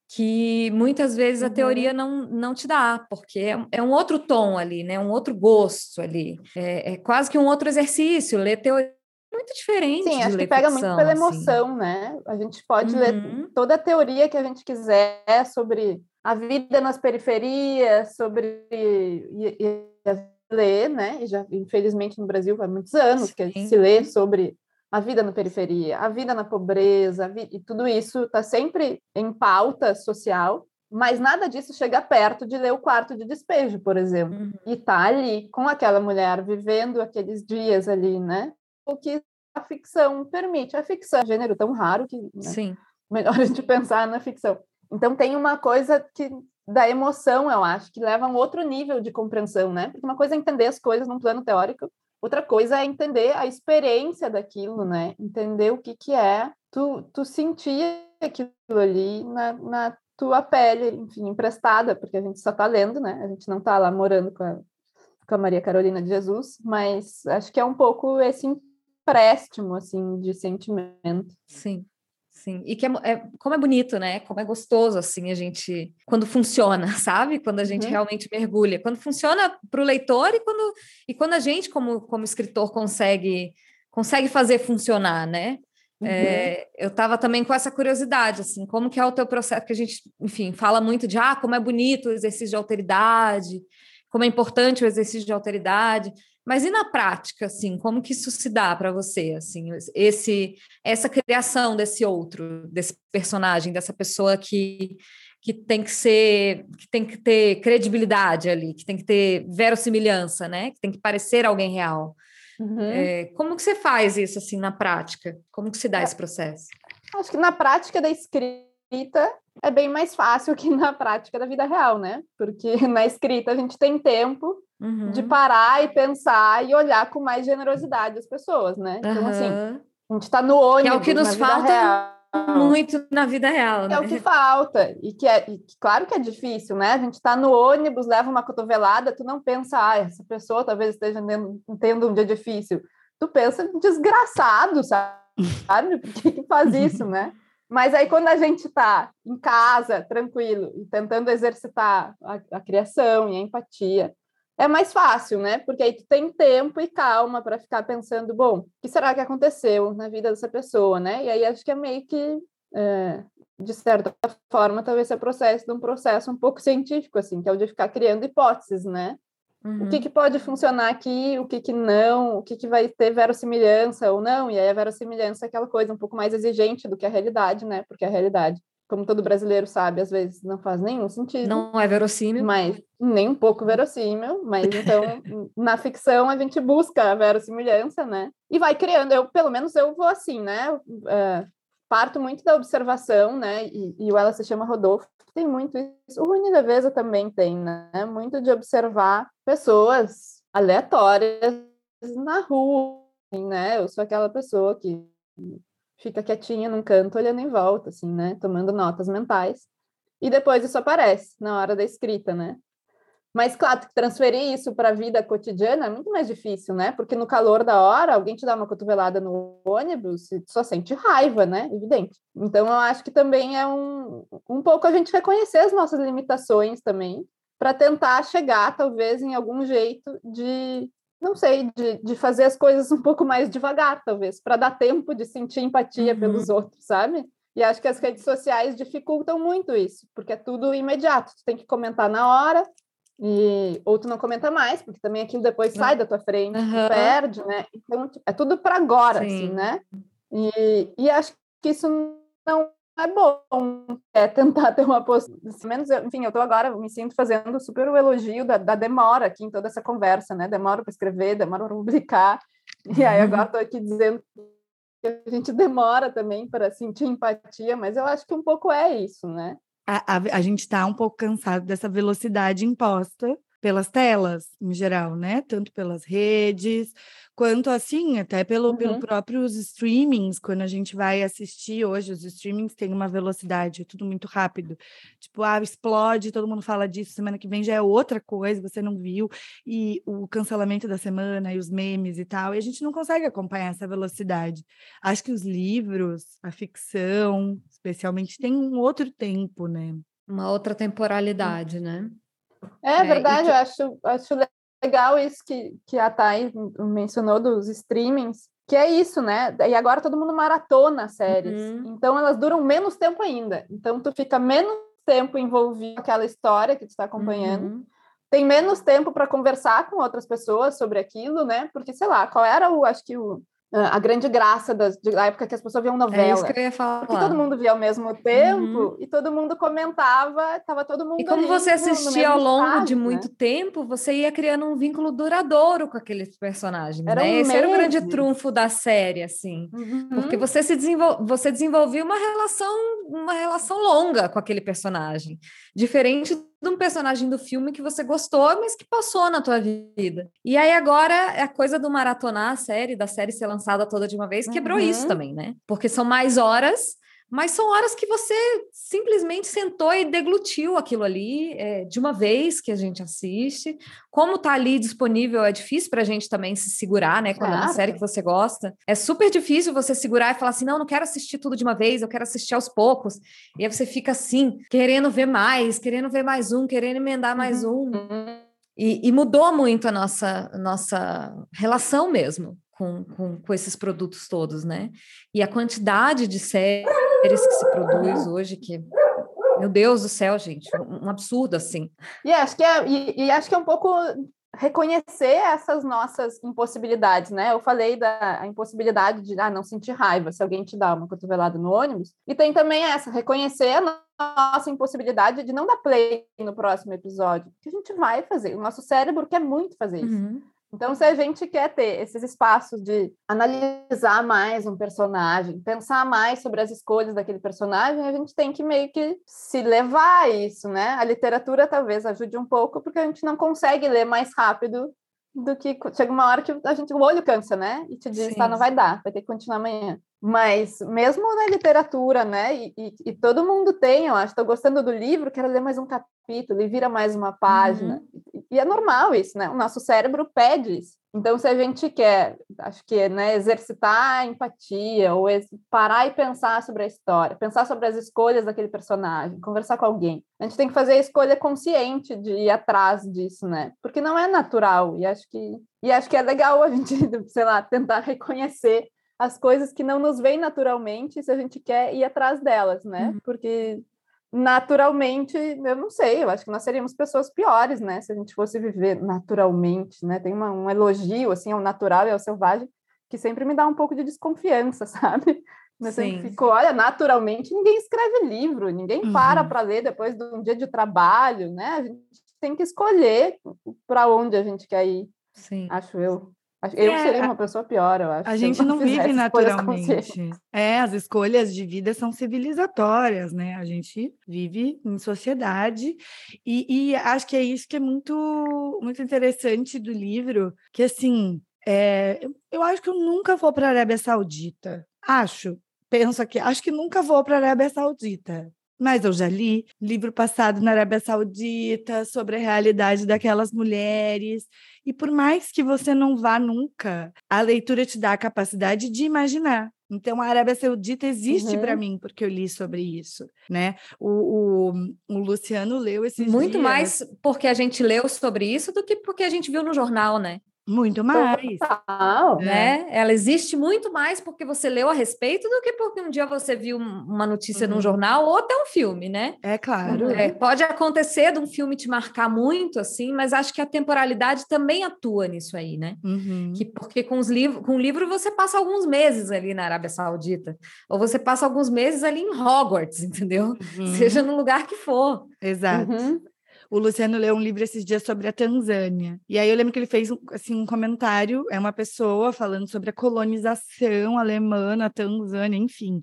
Que muitas vezes a teoria uhum. não, não te dá, porque é, é, um outro tom ali, né? Um outro gosto ali. É, é quase que um outro exercício. Ler teoria é muito diferente. Sim, acho que pega muito pela assim. emoção, assim. né? A gente pode uhum. ler toda a teoria que a gente quiser sobre a vida nas periferias, sobre e, e, ler, né? E já, infelizmente no Brasil há muitos anos Sim. que se lê sobre a vida na periferia, a vida na pobreza, vi... e tudo isso está sempre em pauta social, mas nada disso chega perto de ler o quarto de despejo, por exemplo, uhum. e tá ali com aquela mulher vivendo aqueles dias ali, né? O que a ficção permite. A ficção é um gênero tão raro que né? Sim. melhor a gente pensar na ficção. Então tem uma coisa que da emoção, eu acho, que leva a um outro nível de compreensão, né? Porque uma coisa é entender as coisas num plano teórico, Outra coisa é entender a experiência daquilo, né? Entender o que, que é tu, tu sentir aquilo ali na, na tua pele, enfim, emprestada, porque a gente só está lendo, né? A gente não está lá morando com a, com a Maria Carolina de Jesus, mas acho que é um pouco esse empréstimo, assim, de sentimento. Sim. Sim, e que é, é, como é bonito, né? Como é gostoso, assim, a gente, quando funciona, sabe? Quando a gente uhum. realmente mergulha. Quando funciona para o leitor e quando, e quando a gente, como, como escritor, consegue, consegue fazer funcionar, né? Uhum. É, eu estava também com essa curiosidade, assim, como que é o teu processo, que a gente, enfim, fala muito de, ah, como é bonito o exercício de alteridade, como é importante o exercício de alteridade, mas e na prática, assim, como que isso se dá para você, assim, esse essa criação desse outro, desse personagem, dessa pessoa que que tem que ser, que tem que ter credibilidade ali, que tem que ter verossimilhança, né? Que tem que parecer alguém real. Uhum. É, como que você faz isso assim na prática? Como que se dá é, esse processo? Acho que na prática da escrita é bem mais fácil que na prática da vida real, né? Porque na escrita a gente tem tempo uhum. de parar e pensar e olhar com mais generosidade as pessoas, né? Então, uhum. assim, a gente está no ônibus. Que é o que nos falta real. muito na vida real, né? É o que falta. E que é, e claro que é difícil, né? A gente está no ônibus, leva uma cotovelada, tu não pensa, ah, essa pessoa talvez esteja tendo um dia difícil. Tu pensa, desgraçado, sabe? Por que, que faz isso, né? Mas aí, quando a gente está em casa, tranquilo, tentando exercitar a, a, criação e a empatia, é mais fácil, né? Porque aí tu tem tempo e calma para ficar pensando, bom, o que será que aconteceu na vida dessa pessoa, né? E aí acho que é meio que, é, de certa forma, talvez seja processo de um processo um pouco científico, assim, que é o de ficar criando hipóteses, né? Uhum. O que, que pode funcionar aqui, o que, que não, o que, que vai ter verossimilhança ou não, e aí a verossimilhança é aquela coisa um pouco mais exigente do que a realidade, né? Porque a realidade, como todo brasileiro sabe, às vezes não faz nenhum sentido. Não é verossímil. Mas nem um pouco verossímil, mas então na ficção a gente busca a verossimilhança, né? E vai criando, eu pelo menos eu vou assim, né? Uh, parto muito da observação, né? E, e ela se chama Rodolfo, tem muito isso. O Rune Leveza também tem, né? Muito de observar pessoas aleatórias na rua, assim, né? Eu sou aquela pessoa que fica quietinha num canto, olhando em volta, assim, né? Tomando notas mentais. E depois isso aparece na hora da escrita, né? Mas, claro, transferir isso para a vida cotidiana é muito mais difícil, né? Porque no calor da hora, alguém te dá uma cotovelada no ônibus e só sente raiva, né? Evidente. Então, eu acho que também é um, um pouco a gente reconhecer as nossas limitações também, para tentar chegar, talvez, em algum jeito de, não sei, de, de fazer as coisas um pouco mais devagar, talvez, para dar tempo de sentir empatia uhum. pelos outros, sabe? E acho que as redes sociais dificultam muito isso, porque é tudo imediato. Tu tem que comentar na hora, e, ou tu não comenta mais, porque também aquilo depois sai uhum. da tua frente, uhum. perde, né? Então, tipo, é tudo para agora, assim, Sim. assim, né? E, e acho que isso não é bom, é tentar ter uma postura, menos, eu, enfim, eu tô agora, me sinto fazendo super o elogio da, da demora aqui em toda essa conversa, né? Demora para escrever, demora para publicar, e aí agora estou aqui dizendo que a gente demora também para sentir empatia, mas eu acho que um pouco é isso, né? A, a, a gente está um pouco cansado dessa velocidade imposta pelas telas, em geral, né? Tanto pelas redes, quanto assim, até pelo, uhum. pelo próprios streamings, quando a gente vai assistir hoje, os streamings têm uma velocidade, é tudo muito rápido. Tipo, ah, explode, todo mundo fala disso, semana que vem já é outra coisa, você não viu, e o cancelamento da semana, e os memes e tal, e a gente não consegue acompanhar essa velocidade. Acho que os livros, a ficção, especialmente, tem um outro tempo, né? Uma outra temporalidade, né? É, é verdade, eu acho, acho legal isso que, que a Thay mencionou dos streamings, que é isso, né? E agora todo mundo maratona séries. Uhum. Então elas duram menos tempo ainda. Então tu fica menos tempo envolvido naquela história que tu está acompanhando. Uhum. Tem menos tempo para conversar com outras pessoas sobre aquilo, né? Porque, sei lá, qual era o, acho que o, a grande graça das, da época que as pessoas viam novela. É isso que eu ia falar. Porque todo mundo via ao mesmo tempo uhum. e todo mundo comentava, estava todo mundo. E como você assistia ao longo estado, de né? muito tempo, você ia criando um vínculo duradouro com aqueles personagens. Era né? Um Esse era o grande trunfo da série, assim. Uhum. Porque você se desenvol... você desenvolvia uma relação, uma relação longa com aquele personagem. Diferente de um personagem do filme que você gostou, mas que passou na tua vida. E aí agora é a coisa do maratonar a série, da série ser lançada toda de uma vez, quebrou uhum. isso também, né? Porque são mais horas mas são horas que você simplesmente sentou e deglutiu aquilo ali é, de uma vez que a gente assiste. Como tá ali disponível, é difícil para a gente também se segurar, né? Quando claro. é uma série que você gosta. É super difícil você segurar e falar assim: não, não quero assistir tudo de uma vez, eu quero assistir aos poucos. E aí você fica assim, querendo ver mais, querendo ver mais um, querendo emendar mais uhum. um. E, e, mudou muito a nossa, nossa relação mesmo com, com, com esses produtos todos, né? E a quantidade de séries que se produz hoje, que meu Deus do céu, gente, um absurdo assim. E acho que é, e, e, acho que é um pouco reconhecer essas nossas impossibilidades, né? Eu falei da impossibilidade de ah, não sentir raiva se alguém te dá uma cotovelada no ônibus. E tem também essa, reconhecer a nossa impossibilidade de não dar play no próximo episódio. Que a gente vai fazer. O nosso cérebro quer muito fazer isso. Uhum. Então, se a gente quer ter esses espaços de analisar mais um personagem, pensar mais sobre as escolhas daquele personagem, a gente tem que meio que se levar a isso, né? A literatura talvez ajude um pouco, porque a gente não consegue ler mais rápido do que chega uma hora que a gente o olho cansa, né? E te diz, Sim. tá, não vai dar, vai ter que continuar amanhã. Mas mesmo na literatura, né? E, e, e todo mundo tem, eu acho, estou gostando do livro, quero ler mais um capítulo e vira mais uma página. Uhum. E, é normal isso, né? O nosso cérebro pede isso. Então, se a gente quer, acho que, né, exercitar a empatia, ou parar e pensar sobre a história, pensar sobre as escolhas daquele personagem, conversar com alguém, a gente tem que fazer a escolha consciente de ir atrás disso, né? Porque não é natural, e acho que, e acho que é legal a gente, sei lá, tentar reconhecer as coisas que não nos vêm naturalmente se a gente quer ir atrás delas, né? Uhum. Porque naturalmente, eu não sei, eu acho que nós seríamos pessoas piores, né? Se a gente fosse viver naturalmente, né? Tem uma, um elogio, assim, ao natural e ao selvagem, que sempre me dá um pouco de desconfiança, sabe? Eu sempre fico, olha, naturalmente ninguém escreve livro, ninguém uhum. para para ler depois de um dia de trabalho, né? A gente tem que escolher para onde a gente quer ir, Sim. acho eu. Eu é, seria uma pessoa pior, eu acho. A gente não, não vive naturalmente. É, as escolhas de vida são civilizatórias, né? A gente vive em sociedade e, e acho que é isso que é muito, muito interessante do livro, que assim, é, eu acho que eu nunca vou para a Arábia Saudita. Acho, penso aqui, acho que nunca vou para a Arábia Saudita. Mas eu já li livro passado na Arábia Saudita sobre a realidade daquelas mulheres. E por mais que você não vá nunca, a leitura te dá a capacidade de imaginar. Então, a Arábia Saudita existe uhum. para mim, porque eu li sobre isso, né? O, o, o Luciano leu esses Muito dias. mais porque a gente leu sobre isso do que porque a gente viu no jornal, né? Muito mais. Total, né? Ela existe muito mais porque você leu a respeito do que porque um dia você viu uma notícia uhum. num jornal ou até um filme, né? É claro. É, pode acontecer de um filme te marcar muito, assim, mas acho que a temporalidade também atua nisso aí, né? Uhum. Que, porque com os livros, com o livro você passa alguns meses ali na Arábia Saudita, ou você passa alguns meses ali em Hogwarts, entendeu? Uhum. Seja no lugar que for. Exato. O Luciano leu um livro esses dias sobre a Tanzânia. E aí eu lembro que ele fez assim, um comentário, é uma pessoa falando sobre a colonização alemã na Tanzânia, enfim.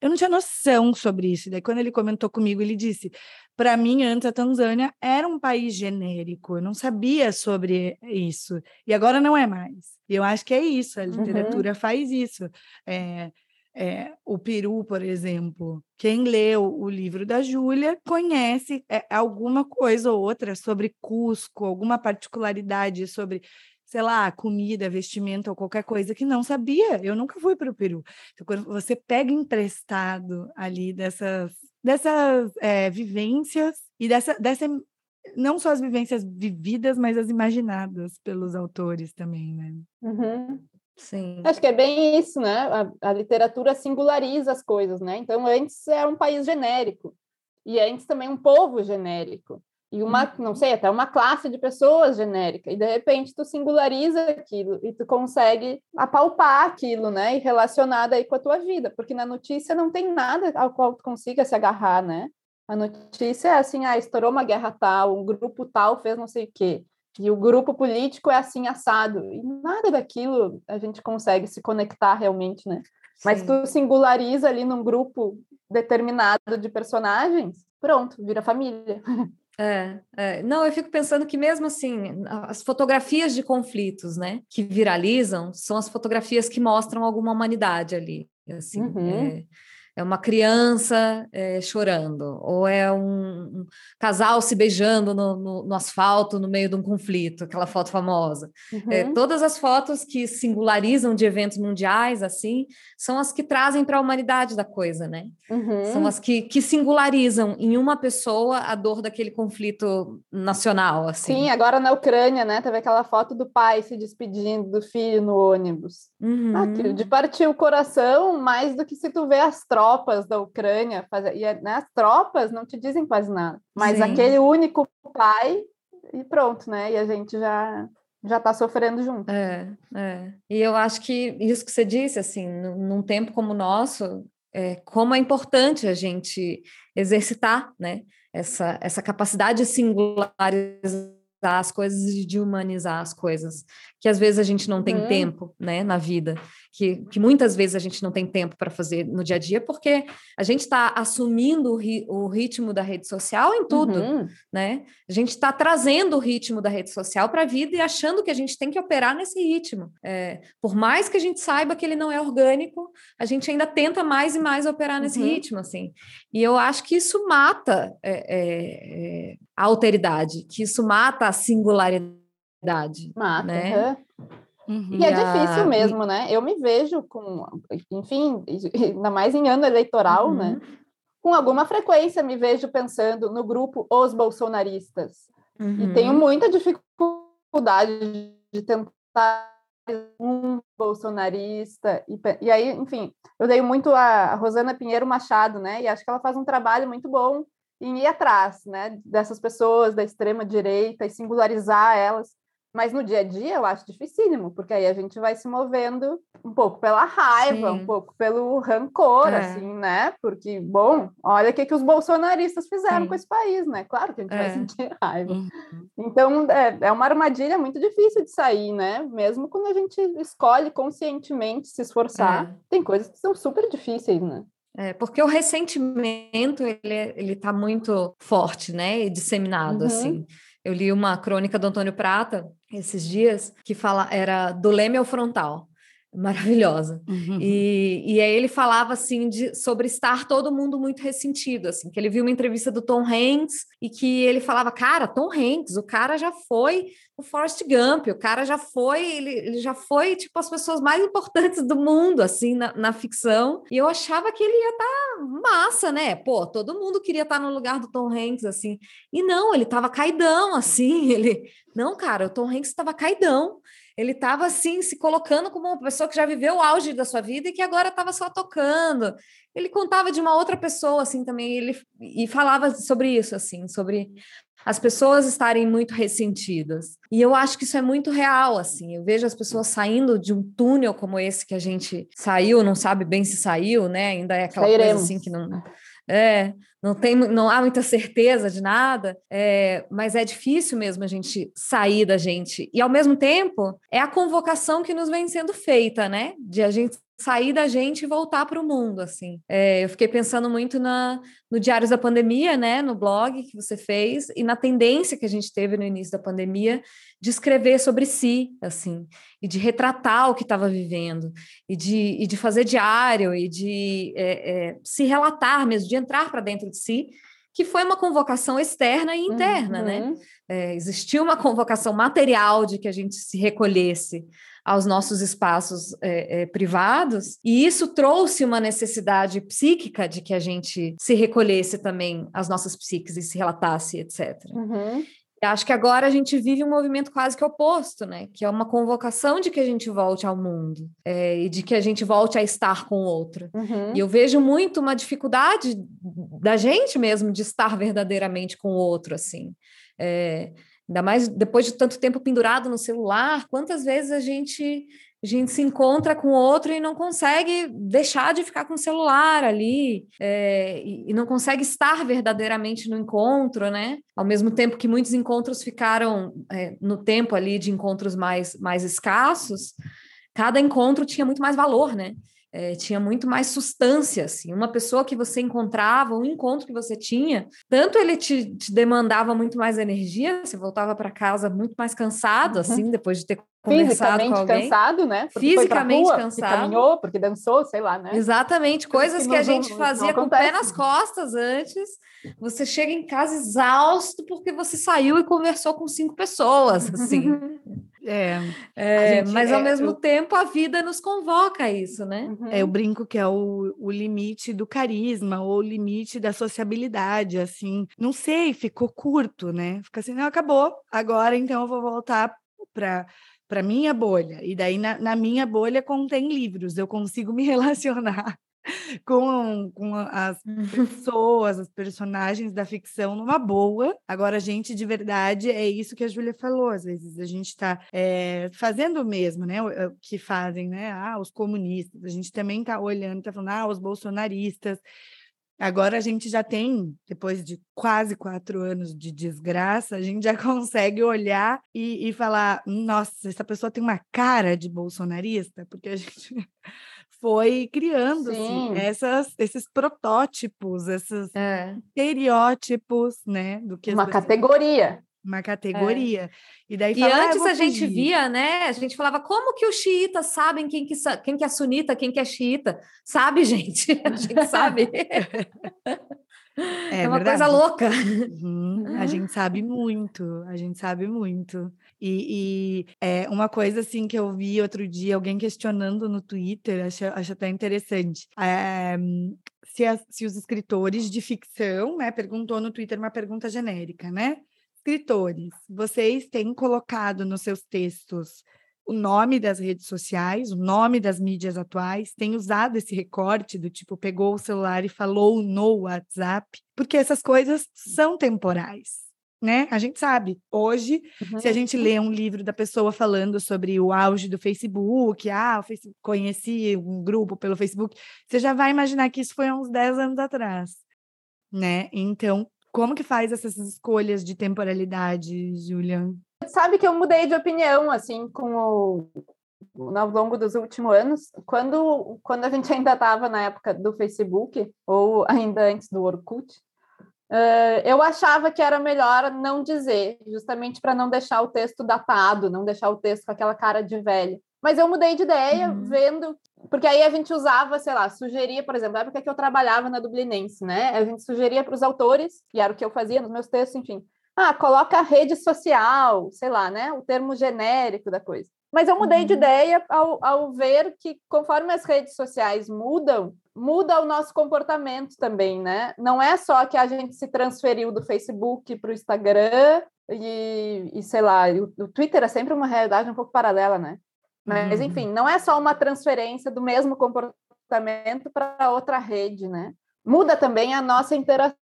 eu não tinha noção sobre isso. Daí, quando ele comentou comigo, ele disse: para mim, antes a Tanzânia era um país genérico, eu não sabia sobre isso, e agora não é mais. E eu acho que é isso, a uhum. literatura uhum. faz isso. É, é, o Peru, por exemplo, quem leu o livro da Júlia conhece é, alguma coisa ou outra sobre Cusco, alguma particularidade sobre sei lá, comida, vestimento ou qualquer coisa que não sabia. Eu nunca fui para o Peru. Então, quando você pega emprestado ali dessas, dessas é, vivências e dessa, dessa não só as vivências vividas, mas as imaginadas pelos autores também, né? Uhum. Sim. Acho que é bem isso, né? A, a, literatura singulariza as coisas, né? Então, antes era um país genérico e antes também um povo genérico e uma, não uhum. sei, até uma classe de pessoas genérica, e de repente tu singulariza aquilo e tu consegue apalpar aquilo, né, e relacionar aí com a tua vida, porque na notícia não tem nada ao qual tu consiga se agarrar, né? A notícia é assim, ah, estourou uma guerra tal, um grupo tal fez não sei o quê, e o grupo político é assim assado, e nada daquilo a gente consegue se conectar realmente, né? Sim. Mas tu singulariza ali num grupo determinado de personagens, pronto, vira família. É, é, não, eu fico pensando que mesmo assim, as fotografias de conflitos, né, que viralizam, são as fotografias que mostram alguma humanidade ali, assim, uhum. é, é uma criança é, chorando, ou é um, um casal se beijando no, no, no, asfalto no meio de um conflito, aquela foto famosa. É, uhum. É, todas as fotos que singularizam de eventos mundiais, assim, são as que trazem para a humanidade da coisa, né? Uhum. São as que, que singularizam em uma pessoa a dor daquele conflito nacional, assim. Sim, agora na Ucrânia, né? Teve aquela foto do pai se despedindo do filho no ônibus. Uhum. Aquilo de partir o coração, mais do que se tu vê as tropas da Ucrânia, e é, né, as tropas não te dizem quase nada, mas Sim. aquele único pai e pronto, né? E a gente já já está sofrendo junto. É, é. E eu acho que isso que você disse, assim, num tempo como o nosso, é, como é importante a gente exercitar, né? Essa, essa capacidade de singularizar as coisas e de humanizar as coisas, que às vezes a gente não tem uhum. tempo, né, na vida que, que muitas vezes a gente não tem tempo para fazer no dia a dia, porque a gente está assumindo o, ri, o, ritmo da rede social em tudo, uhum. né? A gente está trazendo o ritmo da rede social para a vida e achando que a gente tem que operar nesse ritmo. É, por mais que a gente saiba que ele não é orgânico, a gente ainda tenta mais e mais operar nesse uhum. ritmo, assim. E eu acho que isso mata é, é, é a alteridade, que isso mata a singularidade. Mata, né? Uhum. Uhum. E é difícil mesmo, né? Eu me vejo com, enfim, ainda mais em ano eleitoral, né? uhum. né? Com alguma frequência me vejo pensando no grupo Os Bolsonaristas. Uhum. E tenho uhum. muita dificuldade de tentar um bolsonarista. E, e aí, enfim, eu dei muito a Rosana Pinheiro Machado, né? E acho que ela faz um trabalho muito bom em ir atrás, né? Dessas pessoas da extrema direita e singularizar elas mas no dia a dia eu acho dificílimo, porque aí a gente vai se movendo um pouco pela raiva, Sim. um pouco pelo rancor, é. assim, né? Porque, bom, olha o que, que os bolsonaristas fizeram Sim. com esse país, né? Claro que a gente é. vai sentir raiva. Uhum. Então, é, é uma armadilha muito difícil de sair, né? Mesmo quando a gente escolhe conscientemente se esforçar, é. tem coisas que são super difíceis, né? É, porque o ressentimento, ele, é, ele tá muito forte, né? E disseminado, uhum. assim. Eu li uma crônica do Antônio Prata esses dias que fala era do leme ao frontal maravilhosa. Uhum. E, e aí ele falava assim de, sobre estar todo mundo muito ressentido, assim, que ele viu uma entrevista do Tom Hanks e que ele falava, cara, Tom Hanks, o cara já foi o Forrest Gump, o cara já foi, ele, ele já foi tipo as pessoas mais importantes do mundo, assim, na, na ficção. E eu achava que ele ia estar tá massa, né? Pô, todo mundo queria estar tá no lugar do Tom Hanks, assim. E não, ele estava caidão, assim. Ele, não, cara, o Tom Hanks estava caidão ele estava assim se colocando como uma pessoa que já viveu o auge da sua vida e que agora estava só tocando. Ele contava de uma outra pessoa assim também, ele e falava sobre isso assim, sobre as pessoas estarem muito ressentidas. E eu acho que isso é muito real, assim. Eu vejo as pessoas saindo de um túnel como esse que a gente saiu, não sabe bem se saiu, né? Ainda é aquela Sairemos. coisa assim que não é, não tem, não há muita certeza de nada, é, mas é difícil mesmo a gente sair da gente. E ao mesmo tempo, é a convocação que nos vem sendo feita, né? De a gente sair da gente e voltar para o mundo, assim. É, eu fiquei pensando muito na, no Diários da Pandemia, né, no blog que você fez, e na tendência que a gente teve no início da pandemia de escrever sobre si, assim, e de retratar o que estava vivendo, e de, e de fazer diário, e de é, é, se relatar mesmo, de entrar para dentro de si, que foi uma convocação externa e interna, né? uhum. né? É, existiu uma convocação material de que a gente se recolhesse aos nossos espaços é, é, privados, e isso trouxe uma necessidade psíquica de que a gente se recolhesse também às nossas psiques e se relatasse, etc. Uhum. Acho que agora a gente vive um movimento quase que oposto, né? Que é uma convocação de que a gente volte ao mundo é, e de que a gente volte a estar com o outro. Uhum. E eu vejo muito uma dificuldade da gente mesmo de estar verdadeiramente com o outro, assim. É, Ainda mais depois de tanto tempo pendurado no celular, quantas vezes a gente a gente se encontra com outro e não consegue deixar de ficar com o celular ali, é, e, não consegue estar verdadeiramente no encontro, né? Ao mesmo tempo que muitos encontros ficaram é, no tempo ali de encontros mais, mais escassos, cada encontro tinha muito mais valor, né? É, tinha muito mais substância, assim. Uma pessoa que você encontrava, um encontro que você tinha, tanto ele te, te demandava muito mais energia, você voltava para casa muito mais cansado, uhum. assim, depois de ter conversado com alguém. cansado, né? Porque Fisicamente rua, cansado. Porque caminhou, porque dançou, sei lá, né? Exatamente, coisas que, que a gente fazia com o pé nas costas antes. Você chega em casa exausto porque você saiu e conversou com cinco pessoas, assim. É, é gente, mas ao é, mesmo eu... tempo a vida nos convoca a isso, né? Uhum. É, eu brinco que é o, o limite do carisma ou o limite da sociabilidade, assim. Não sei, ficou curto, né? Fica assim, não, acabou. Agora então eu vou voltar para para minha bolha. E daí na, na minha bolha contém livros, eu consigo me relacionar com, com as pessoas, as personagens da ficção numa boa. Agora, a gente de verdade é isso que a Júlia falou. Às vezes a gente está é, fazendo o mesmo, né? O, o, que fazem, né? Ah, os comunistas. A gente também está olhando, está falando, ah, os bolsonaristas. Agora a gente já tem, depois de quase quatro anos de desgraça, a gente já consegue olhar e, e falar: nossa, essa pessoa tem uma cara de bolsonarista, porque a gente foi criando assim, essas, esses protótipos, esses é. estereótipos, né? Do que uma categoria. Uma categoria. É. E daí fala, e ah, antes ah, a gente via, né? A gente falava como que os xiitas sabem quem que, quem que é sunita, quem que é xiita. Sabe, gente? A gente sabe. É, é uma verdade. coisa louca. Uhum. A gente sabe muito, a gente sabe muito. E, e, é uma coisa assim que eu vi outro dia, alguém questionando no Twitter, acho, acho até interessante. É, se, as, se os escritores de ficção, né, perguntou no Twitter uma pergunta genérica, né? Escritores, vocês têm colocado nos seus textos o nome das redes sociais, o nome das mídias atuais, tem usado esse recorte do tipo pegou o celular e falou no WhatsApp, porque essas coisas são temporais né? A gente sabe. Hoje, uhum. se a gente lê um livro da pessoa falando sobre o auge do Facebook, ah, Facebook, conheci um grupo pelo Facebook, você já vai imaginar que isso foi há uns 10 anos atrás, né? Então, como que faz essas escolhas de temporalidade, Julian? Sabe que eu mudei de opinião, assim, com o ao longo dos últimos anos, quando, quando a gente ainda estava na época do Facebook, ou ainda antes do Orkut, Uh, eu achava que era melhor não dizer, justamente para não deixar o texto datado, não deixar o texto com aquela cara de velho. Mas eu mudei de ideia, uhum. vendo, porque aí a gente usava, sei lá, sugeria, por exemplo, na época que eu trabalhava na Dublinense, né? A gente sugeria para os autores, e era o que eu fazia nos meus textos, enfim. Ah, coloca rede social, sei lá, né? O termo genérico da coisa. Mas eu mudei uhum. de ideia ao, ao ver que, conforme as redes sociais mudam, muda o nosso comportamento também, né? Não é só que a gente se transferiu do Facebook para o Instagram e, e, sei lá, o, o, Twitter é sempre uma realidade um pouco paralela, né? Mas, uhum. enfim, não é só uma transferência do mesmo comportamento para outra rede, né? Muda também a nossa interação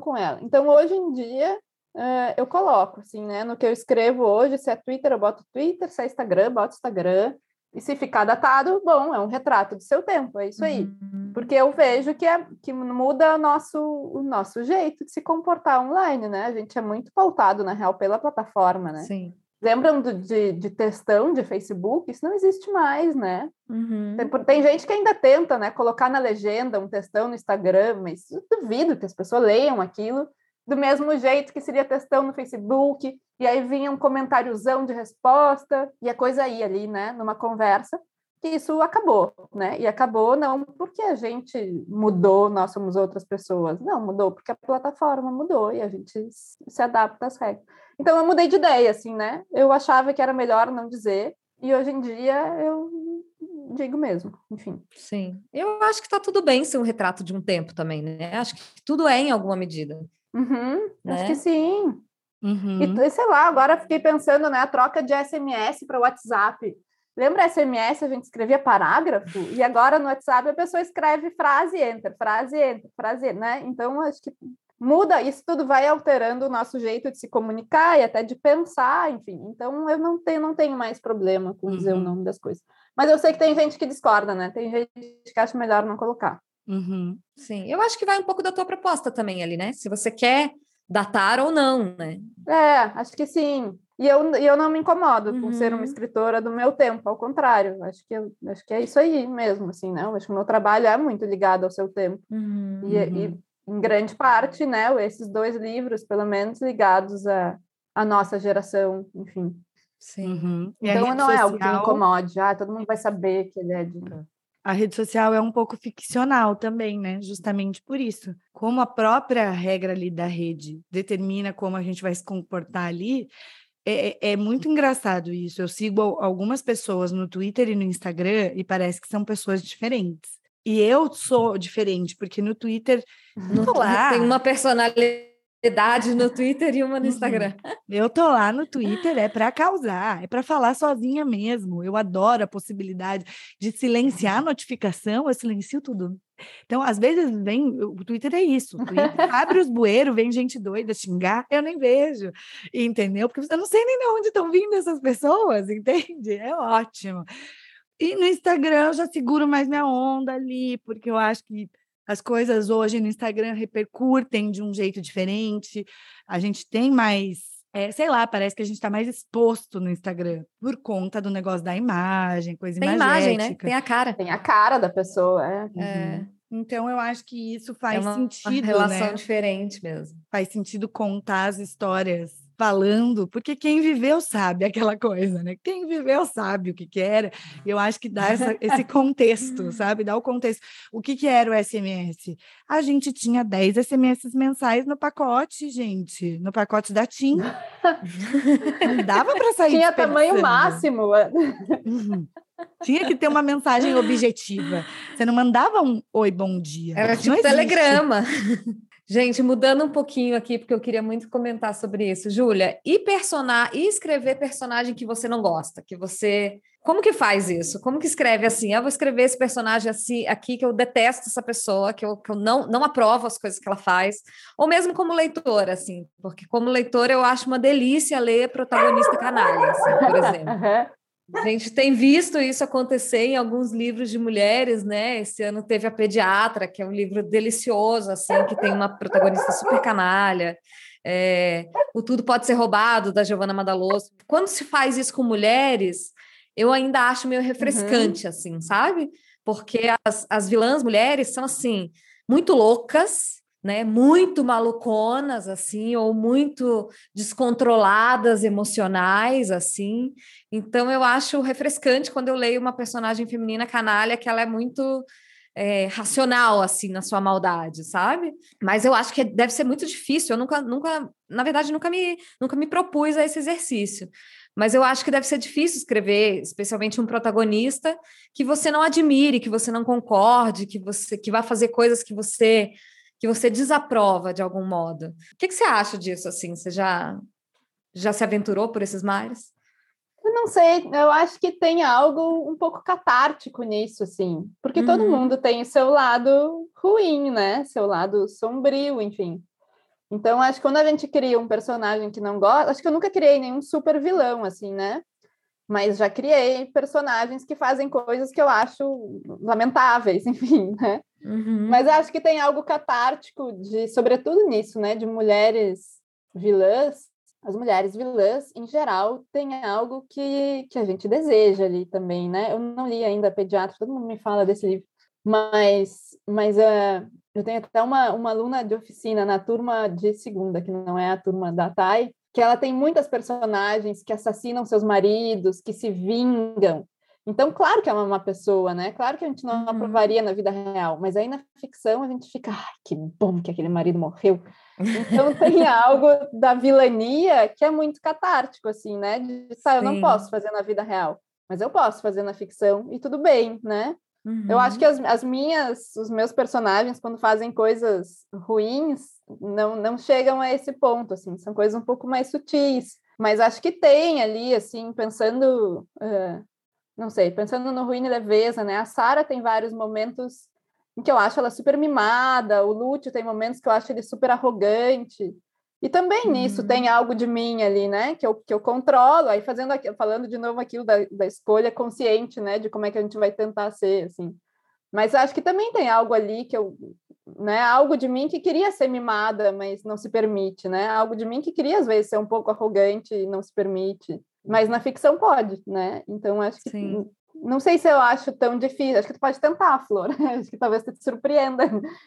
com ela. Então, hoje em dia, uh, eu coloco, assim, né? No que eu escrevo hoje, se é Twitter, eu boto Twitter, se é Instagram, boto Instagram. E se ficar datado, bom, é um retrato do seu tempo, é isso aí. Uhum. Porque eu vejo que, é, que muda o nosso, o nosso jeito de se comportar online, né? A gente é muito pautado, na real, pela plataforma, né? Sim. Lembram do, de, de textão de Facebook? Isso não existe mais, né? Uhum. Tem, tem, gente que ainda tenta, né, colocar na legenda um textão no Instagram, mas duvido que as pessoas leiam aquilo do mesmo jeito que seria textão no Facebook, e aí vinha um comentáriozão de resposta, e a coisa ia ali, né, numa conversa, que isso acabou, né? E acabou não porque a gente mudou, nós somos outras pessoas. Não, mudou porque a plataforma mudou e a gente se adapta às regras. Então eu mudei de ideia, assim, né? Eu achava que era melhor não dizer, e hoje em dia eu digo mesmo, enfim. Sim. Eu acho que está tudo bem ser um retrato de um tempo também, né? Acho que tudo é em alguma medida. Uhum, né? Acho que sim. Uhum. E sei lá, agora fiquei pensando, né? A troca de SMS para WhatsApp. Lembra SMS, a gente escrevia parágrafo, e agora no WhatsApp a pessoa escreve frase, enter, frase, enter, frase, né? Então, acho que muda, isso tudo vai alterando o nosso jeito de se comunicar e até de pensar, enfim. Então, eu não tenho, não tenho mais problema com dizer uhum. o nome das coisas. Mas eu sei que tem gente que discorda, né? Tem gente que acha melhor não colocar. Uhum. Sim, eu acho que vai um pouco da tua proposta também ali, né? Se você quer datar ou não, né? É, acho que sim. E eu, e eu não me incomodo uhum. com ser uma uhum. escritora do meu tempo, ao contrário, acho que, eu, acho que é isso aí mesmo, assim, né? Eu acho que o meu trabalho é muito ligado ao seu tempo. Uhum. E, e, em grande parte, né, esses dois livros, pelo menos, ligados à, à nossa geração, enfim. Sim. Uhum. Então não social... é algo que me incomode, ah, todo mundo vai saber que ele é de a rede social é um pouco ficcional também, né? Justamente por isso. Como a própria regra ali da rede determina como a gente vai se comportar ali, é, é, é muito engraçado isso. Eu sigo algumas pessoas no Twitter e no Instagram e parece que são pessoas diferentes. E eu sou diferente, porque no Twitter. No, lá. Tem uma personalidade idade no Twitter e uma no uhum. Instagram. Eu tô lá no Twitter é para causar, é para falar sozinha mesmo. Eu adoro a possibilidade de silenciar a notificação, eu silencio tudo. Então, às vezes vem, o Twitter é isso, Twitter abre os bueiros, vem gente doida xingar, eu nem vejo, entendeu? Porque eu não sei nem de onde estão vindo essas pessoas, entende? É ótimo. E no Instagram eu já seguro mais minha onda ali, porque eu acho que as coisas hoje no Instagram repercutem de um jeito diferente, a gente tem mais, é, sei lá, parece que a gente está mais exposto no Instagram por conta do negócio da imagem, coisa tem imagem, né? Tem a cara. Tem a cara da pessoa, é. é. Então eu acho que isso faz é uma, sentido, uma relação né? diferente mesmo. Faz sentido contar as histórias falando, porque quem viveu sabe aquela coisa, né? Quem viveu sabe o que, que era. Eu acho que dá essa, esse contexto, sabe? Dá o contexto. O que, que era o SMS? A gente tinha 10 SMS mensais no pacote, gente, no pacote da TIM. Não dava para sair. Tinha tamanho máximo. Uhum. Tinha que ter uma mensagem objetiva. Você não mandava um oi, bom dia. Era tipo telegrama. Gente, mudando um pouquinho aqui, porque eu queria muito comentar sobre isso. Júlia, e personar e escrever personagem que você não gosta, que você. Como que faz isso? Como que escreve assim? Eu vou escrever esse personagem assim aqui, que eu detesto essa pessoa, que eu, que eu não, não aprovo as coisas que ela faz. Ou mesmo como leitora, assim, porque como leitora eu acho uma delícia ler protagonista canalha, assim, por exemplo. A gente tem visto isso acontecer em alguns livros de mulheres, né? Esse ano teve a Pediatra, que é um livro delicioso, assim, que tem uma protagonista super canalha. É, o Tudo Pode Ser Roubado, da Giovanna Madaloso. Quando se faz isso com mulheres, eu ainda acho meio refrescante, uhum. assim, sabe? Porque as, as vilãs mulheres são, assim, muito loucas, né, muito maluconas assim ou muito descontroladas emocionais assim. Então eu acho refrescante quando eu leio uma personagem feminina canalha que ela é muito é, racional assim na sua maldade, sabe? Mas eu acho que deve ser muito difícil. Eu nunca, nunca, na verdade, nunca me, nunca me propus a esse exercício. Mas eu acho que deve ser difícil escrever, especialmente um protagonista que você não admire, que você não concorde, que você que vai fazer coisas que você que você desaprova de algum modo. O que, que você acha disso, assim? Você já, já se aventurou por esses mares? Eu não sei, eu acho que tem algo um pouco catártico nisso, assim, porque uhum. todo mundo tem o seu lado ruim, né? Seu lado sombrio, enfim. Então, acho que quando a gente cria um personagem que não gosta, acho que eu nunca criei nenhum super vilão, assim, né? mas já criei personagens que fazem coisas que eu acho lamentáveis, enfim, né? Uhum. Mas acho que tem algo catártico de, sobretudo nisso, né, de mulheres vilãs. As mulheres vilãs, em geral, têm algo que, que a gente deseja ali também, né? Eu não li ainda Pediatra, todo mundo me fala desse livro, mas, mas uh, eu tenho até uma, uma aluna de oficina na turma de segunda, que não é a turma da TAI, que ela tem muitas personagens que assassinam seus maridos, que se vingam. Então, claro que é uma pessoa, né? Claro que a gente não uhum. aprovaria na vida real, mas aí na ficção a gente fica, ai, que bom que aquele marido morreu. Então tem algo da vilania que é muito catártico, assim, né? De, sabe, eu não posso fazer na vida real, mas eu posso fazer na ficção e tudo bem, né? Uhum. Eu acho que as, as minhas, os meus personagens, quando fazem coisas ruins, não, não chegam a esse ponto, assim, são coisas um pouco mais sutis. Mas acho que tem ali, assim, pensando, uh, não sei, pensando no Ruim e Leveza, né? A Sara tem vários momentos em que eu acho ela super mimada, o Lúcio tem momentos que eu acho ele super arrogante. E também uhum. nisso tem algo de mim ali, né? Que eu, que eu controlo, aí fazendo falando de novo aquilo da, da escolha consciente, né? De como é que a gente vai tentar ser, assim. Mas acho que também tem algo ali que eu, né? Algo de mim que queria ser mimada, mas não se permite, né? Algo de mim que queria às vezes ser um pouco arrogante e não se permite. Mas na ficção pode, né? Então acho que Sim não sei se eu acho tão difícil. Acho que tu pode tentar, Flor. acho que talvez tu te surpreenda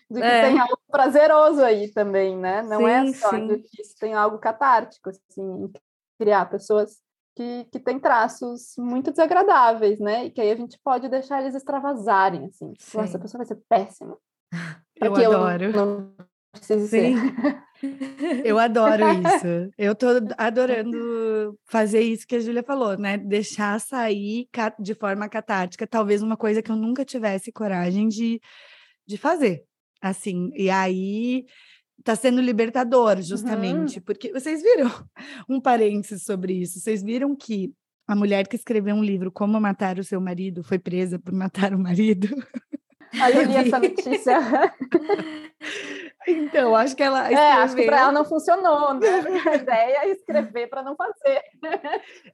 de que é. tem algo prazeroso aí também, né? Não é sim, é só sim. difícil, tem algo catártico, assim, criar pessoas que, que têm traços muito desagradáveis, né? E que aí a gente pode deixar eles extravasarem, assim. Sim. Nossa, a pessoa vai ser péssima. Eu adoro. Eu não Sim. ser. Eu adoro isso. Eu tô adorando fazer isso que a Júlia falou, né? Deixar sair de forma catártica, talvez uma coisa que eu nunca tivesse coragem de, de fazer. Assim, e aí tá sendo libertador, justamente, uhum. porque vocês viram um parênteses sobre isso. Vocês viram que a mulher que escreveu um livro Como Matar o Seu Marido foi presa por matar o marido? Aí eu li essa notícia. Então, acho que ela. Escreveu... É, acho que para ela não funcionou, né? A ideia é escrever para não fazer.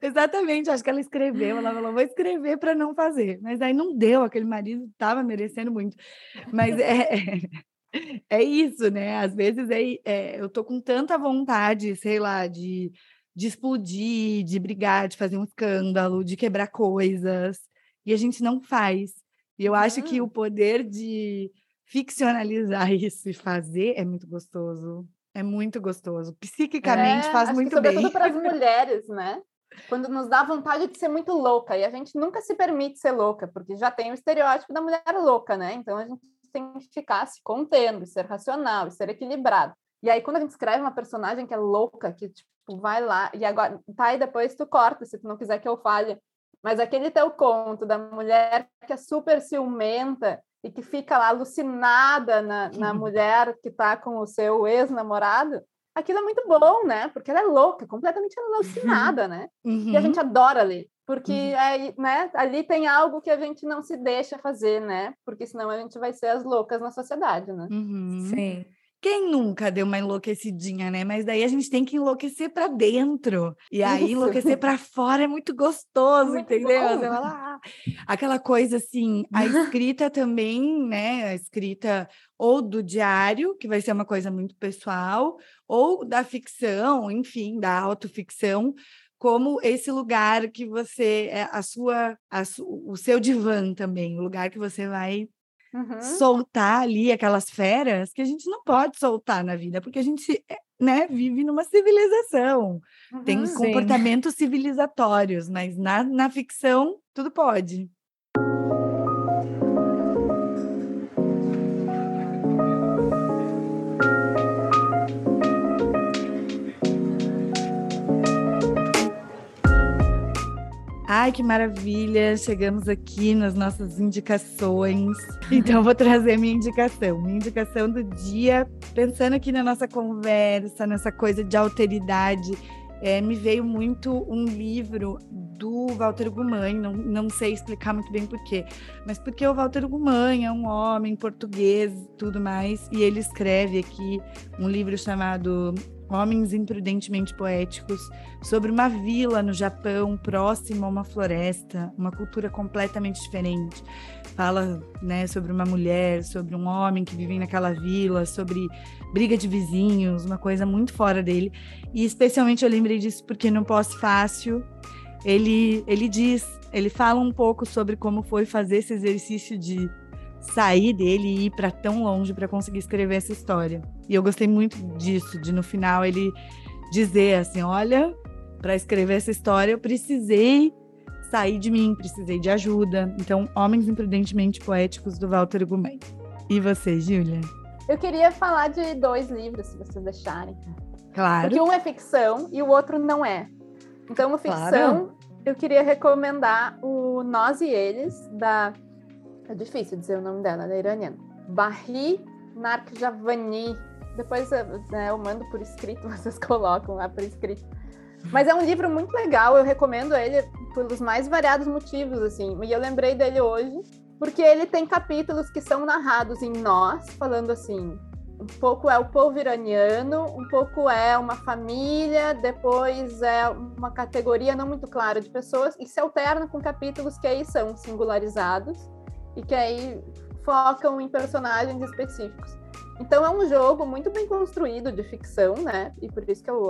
Exatamente, acho que ela escreveu, ela falou, vou escrever para não fazer. Mas aí não deu, aquele marido estava merecendo muito. Mas é, é, isso, né? Às vezes é, é, eu tô com tanta vontade, sei lá, de, de explodir, de brigar, de fazer um escândalo, de quebrar coisas, e a gente não faz. E eu acho que o poder de ficcionalizar isso e fazer é muito gostoso. É muito gostoso. Psiquicamente é, faz muito que, bem. Sobretudo para as mulheres, né? Quando nos dá vontade de ser muito louca. E a gente nunca se permite ser louca, porque já tem o estereótipo da mulher louca, né? Então a gente tem que ficar se contendo, ser racional, ser equilibrado. E aí, quando a gente escreve uma personagem que é louca, que tipo, vai lá, e agora, tá, e depois tu corta, se tu não quiser que eu fale. Mas aquele teu conto da mulher que é super ciumenta e que fica lá alucinada na, na mulher que está com o seu ex-namorado, aquilo é muito bom, né? Porque ela é louca, completamente alucinada, né? Uhum. E a gente adora ler, porque uhum. é, né, ali tem algo que a gente não se deixa fazer, né? Porque senão a gente vai ser as loucas na sociedade, né? Uhum. Sim. Quem nunca deu uma enlouquecidinha, né? Mas daí a gente tem que enlouquecer para dentro. E aí Isso. enlouquecer para fora é muito gostoso, muito entendeu? Fala, ah, aquela coisa assim, a escrita também, né? A escrita ou do diário, que vai ser uma coisa muito pessoal, ou da ficção, enfim, da autoficção, como esse lugar que você é a sua, a, o seu divã também, o lugar que você vai Uhum. soltar ali aquelas feras que a gente não pode soltar na vida, porque a gente eh, né, vive numa civilização, uhum, tem comportamentos civilizatórios, mas na, na ficção tudo pode. Ai, que maravilha! Chegamos aqui nas nossas indicações. Então, vou trazer minha indicação. Minha indicação do dia, pensando aqui na nossa conversa, nessa coisa de alteridade, é, me veio muito um livro do Walter Gumann, não, não sei explicar muito bem porquê, mas porque o Walter Gumann é um homem português tudo mais, e ele escreve aqui um livro chamado Homens Imprudentemente Poéticos, sobre uma vila no Japão, próximo a uma floresta, uma cultura completamente diferente. Fala né, sobre uma mulher, sobre um homem que vive naquela vila, sobre briga de vizinhos, uma coisa muito fora dele. E especialmente eu lembrei disso porque no pós-fácil ele, ele diz, ele fala um pouco sobre como foi fazer esse exercício de sair dele e ir para tão longe para conseguir escrever essa história. E eu gostei muito disso, de no final ele dizer assim, olha, para escrever essa história eu precisei sair de mim, precisei de ajuda. Então, Homens Imprudentemente Poéticos do Walter Gumet. E você, Júlia? Eu queria falar de dois livros, se vocês deixarem. Claro. Porque um é ficção e o outro não é. Então, no ficção, claro. eu queria recomendar o Nós e Eles, da é difícil dizer o nome dela, ela é iraniana. Bahri Narkjavani. Depois né, eu mando por escrito, vocês colocam lá por escrito. Mas é um livro muito legal, eu recomendo ele pelos mais variados motivos, assim. E eu lembrei dele hoje, porque ele tem capítulos que são narrados em nós, falando assim, um pouco é o povo iraniano, um pouco é uma família, depois é uma categoria não muito clara de pessoas, e se alterna com capítulos que aí são singularizados e que aí focam em personagens específicos. Então é um jogo muito bem construído de ficção, né? E por isso que eu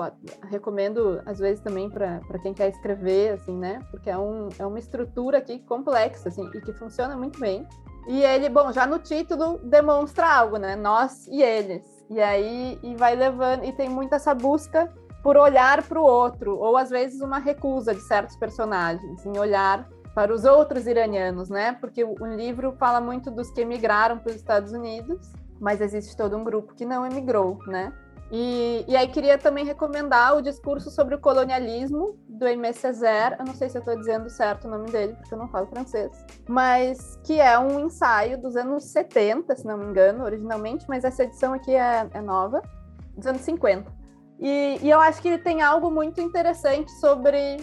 recomendo às vezes também para quem quer escrever, assim, né? Porque é, um, é uma estrutura aqui complexa, assim, e que funciona muito bem. E ele, bom, já no título demonstra algo, né? Nós e eles. E aí e vai levando e tem muito essa busca por olhar para o outro, ou às vezes uma recusa de certos personagens em olhar para os outros iranianos, né? Porque o, livro fala muito dos que emigraram para os Estados Unidos, mas existe todo um grupo que não emigrou, né? E, e aí queria também recomendar o discurso sobre o colonialismo do Aimé Césaire, eu não sei se eu estou dizendo certo o nome dele, porque eu não falo francês, mas que é um ensaio dos anos 70, se não me engano, originalmente, mas essa edição aqui é, é nova, dos anos 50. E, e eu acho que ele tem algo muito interessante sobre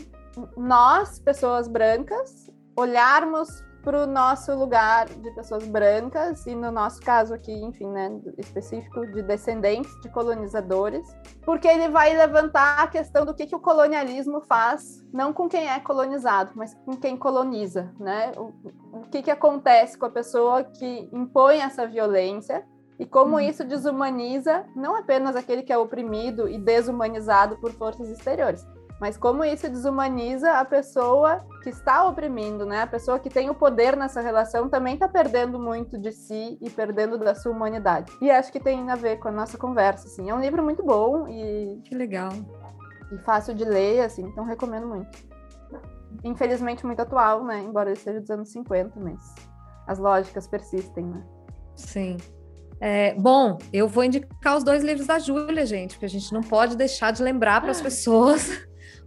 nós, pessoas brancas, olharmos para o nosso lugar de pessoas brancas, e no nosso caso aqui, enfim, né, específico de descendentes de colonizadores, porque ele vai levantar a questão do que, que o colonialismo faz, não com quem é colonizado, mas com quem coloniza, né? O, o que, que acontece com a pessoa que impõe essa violência e como uhum. isso desumaniza não apenas aquele que é oprimido e desumanizado por forças exteriores, mas como isso desumaniza a pessoa que está oprimindo, né? A pessoa que tem o poder nessa relação também está perdendo muito de si e perdendo da sua humanidade. E acho que tem a ver com a nossa conversa, assim. É um livro muito bom e que legal e fácil de ler, assim. Então recomendo muito. Infelizmente muito atual, né? Embora ele seja dos anos 50, mas as lógicas persistem, né? Sim. É, bom, eu vou indicar os dois livros da Júlia, gente, porque a gente não pode deixar de lembrar para as pessoas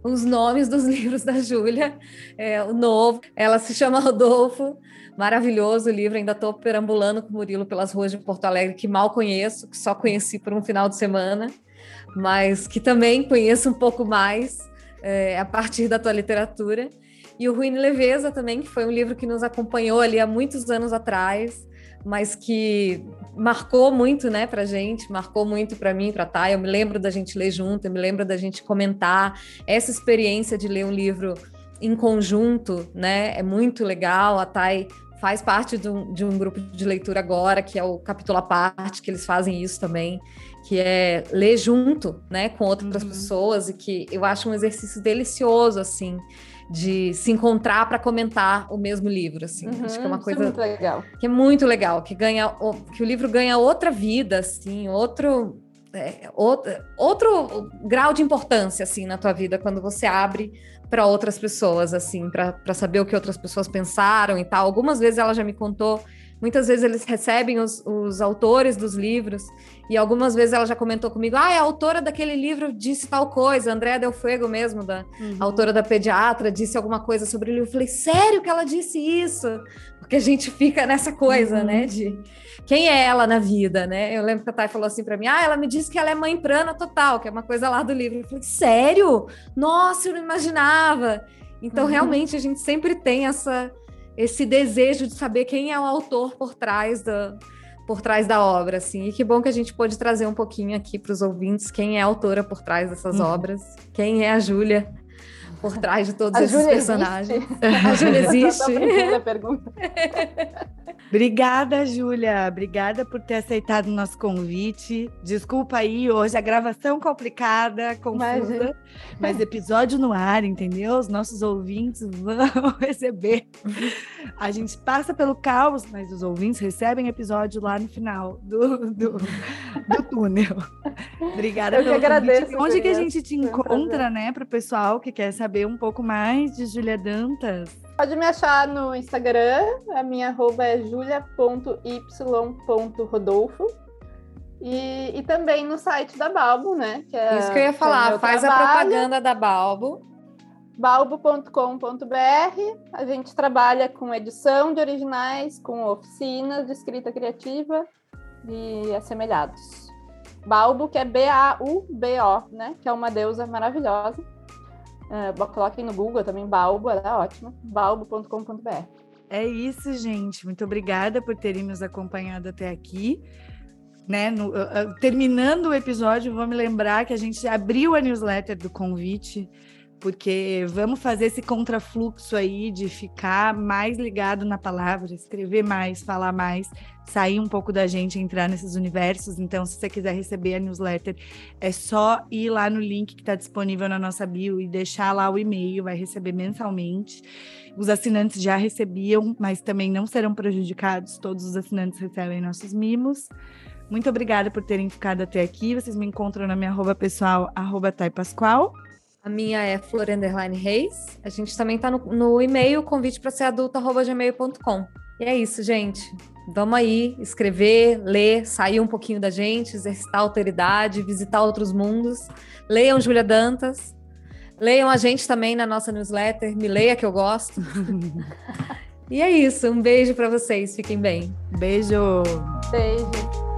os nomes dos livros da Júlia, é, o novo. Ela se chama Rodolfo, maravilhoso o livro. Ainda estou perambulando com o Murilo pelas ruas de Porto Alegre, que mal conheço, que só conheci por um final de semana, mas que também conheço um pouco mais é, a partir da tua literatura. E o e Leveza também, que foi um livro que nos acompanhou ali há muitos anos atrás mas que marcou muito, né, pra gente, marcou muito para mim, para Thay. Eu me lembro da gente ler junto, eu me lembro da gente comentar essa experiência de ler um livro em conjunto, né? É muito legal. A Thay faz parte de um, de um grupo de leitura agora, que é o Capítulo à Parte, que eles fazem isso também, que é ler junto, né, com outras uhum. pessoas, e que eu acho um exercício delicioso, assim, de se encontrar para comentar o mesmo livro, assim. Uhum, Acho que é uma é coisa é muito legal. que é muito legal, que ganha que o livro ganha outra vida, assim, outro é, outro, outro grau de importância assim na tua vida quando você abre para outras pessoas, assim, para saber o que outras pessoas pensaram e tal. Algumas vezes ela já me contou Muitas vezes eles recebem os, os, autores dos livros, e algumas vezes ela já comentou comigo: ah, a autora daquele livro disse tal coisa, Andréa Del Fuego mesmo, da uhum. autora da pediatra, disse alguma coisa sobre o livro. Eu falei, sério que ela disse isso? Porque a gente fica nessa coisa, uhum. né? De quem é ela na vida, né? Eu lembro que a Thay falou assim para mim: ah, ela me disse que ela é mãe prana total, que é uma coisa lá do livro. Eu falei, sério? Nossa, eu não imaginava. Então, uhum. realmente, a gente sempre tem essa esse desejo de saber quem é o autor por trás do, por trás da obra, assim. E que bom que a gente pôde trazer um pouquinho aqui para os ouvintes quem é a autora por trás dessas uhum. obras, quem é a Júlia por trás de todos a esses Julia personagens. Existe? A Júlia existe? Obrigada, Júlia. Obrigada por ter aceitado o nosso convite. Desculpa aí, hoje a gravação complicada, confusa, Imagina. mas episódio no ar, entendeu? Os nossos ouvintes vão receber. A gente passa pelo caos, mas os ouvintes recebem episódio lá no final do, do, do túnel. Obrigada Eu pelo que agradeço. Onde que a gente te encontra, né, para o pessoal que quer saber um pouco mais de Júlia Dantas? Pode me achar no Instagram, a minha arroba é julia.y.rodolfo. E, e também no site da Balbo, né? Que é, Isso que eu ia falar, é faz trabalho. a propaganda da Balbo. Balbo.com.br. A gente trabalha com edição de originais, com oficinas de escrita criativa e assemelhados. Balbo, que é B-A-U-B-O, né? Que é uma deusa maravilhosa. Uh, coloquem no Google também, Balbo, ela é ótima, balbo.com.br. É isso, gente. Muito obrigada por terem nos acompanhado até aqui. Né, no, uh, terminando o episódio, vou me lembrar que a gente abriu a newsletter do convite porque vamos fazer esse contrafluxo aí de ficar mais ligado na palavra, escrever mais, falar mais, sair um pouco da gente, entrar nesses universos. Então, se você quiser receber a newsletter, é só ir lá no link que está disponível na nossa bio e deixar lá o e-mail, vai receber mensalmente. Os assinantes já recebiam, mas também não serão prejudicados. Todos os assinantes recebem nossos mimos. Muito obrigada por terem ficado até aqui. Vocês me encontram na minha arroba pessoal, arroba Pascoal. A minha é Florenderline Reis. A gente também está no, no e-mail, convite para ser adulta.gmail.com. E é isso, gente. Vamos aí escrever, ler, sair um pouquinho da gente, exercitar a autoridade, visitar outros mundos. Leiam Júlia Dantas. Leiam a gente também na nossa newsletter. Me leia que eu gosto. e é isso. Um beijo para vocês. Fiquem bem. Beijo. Beijo.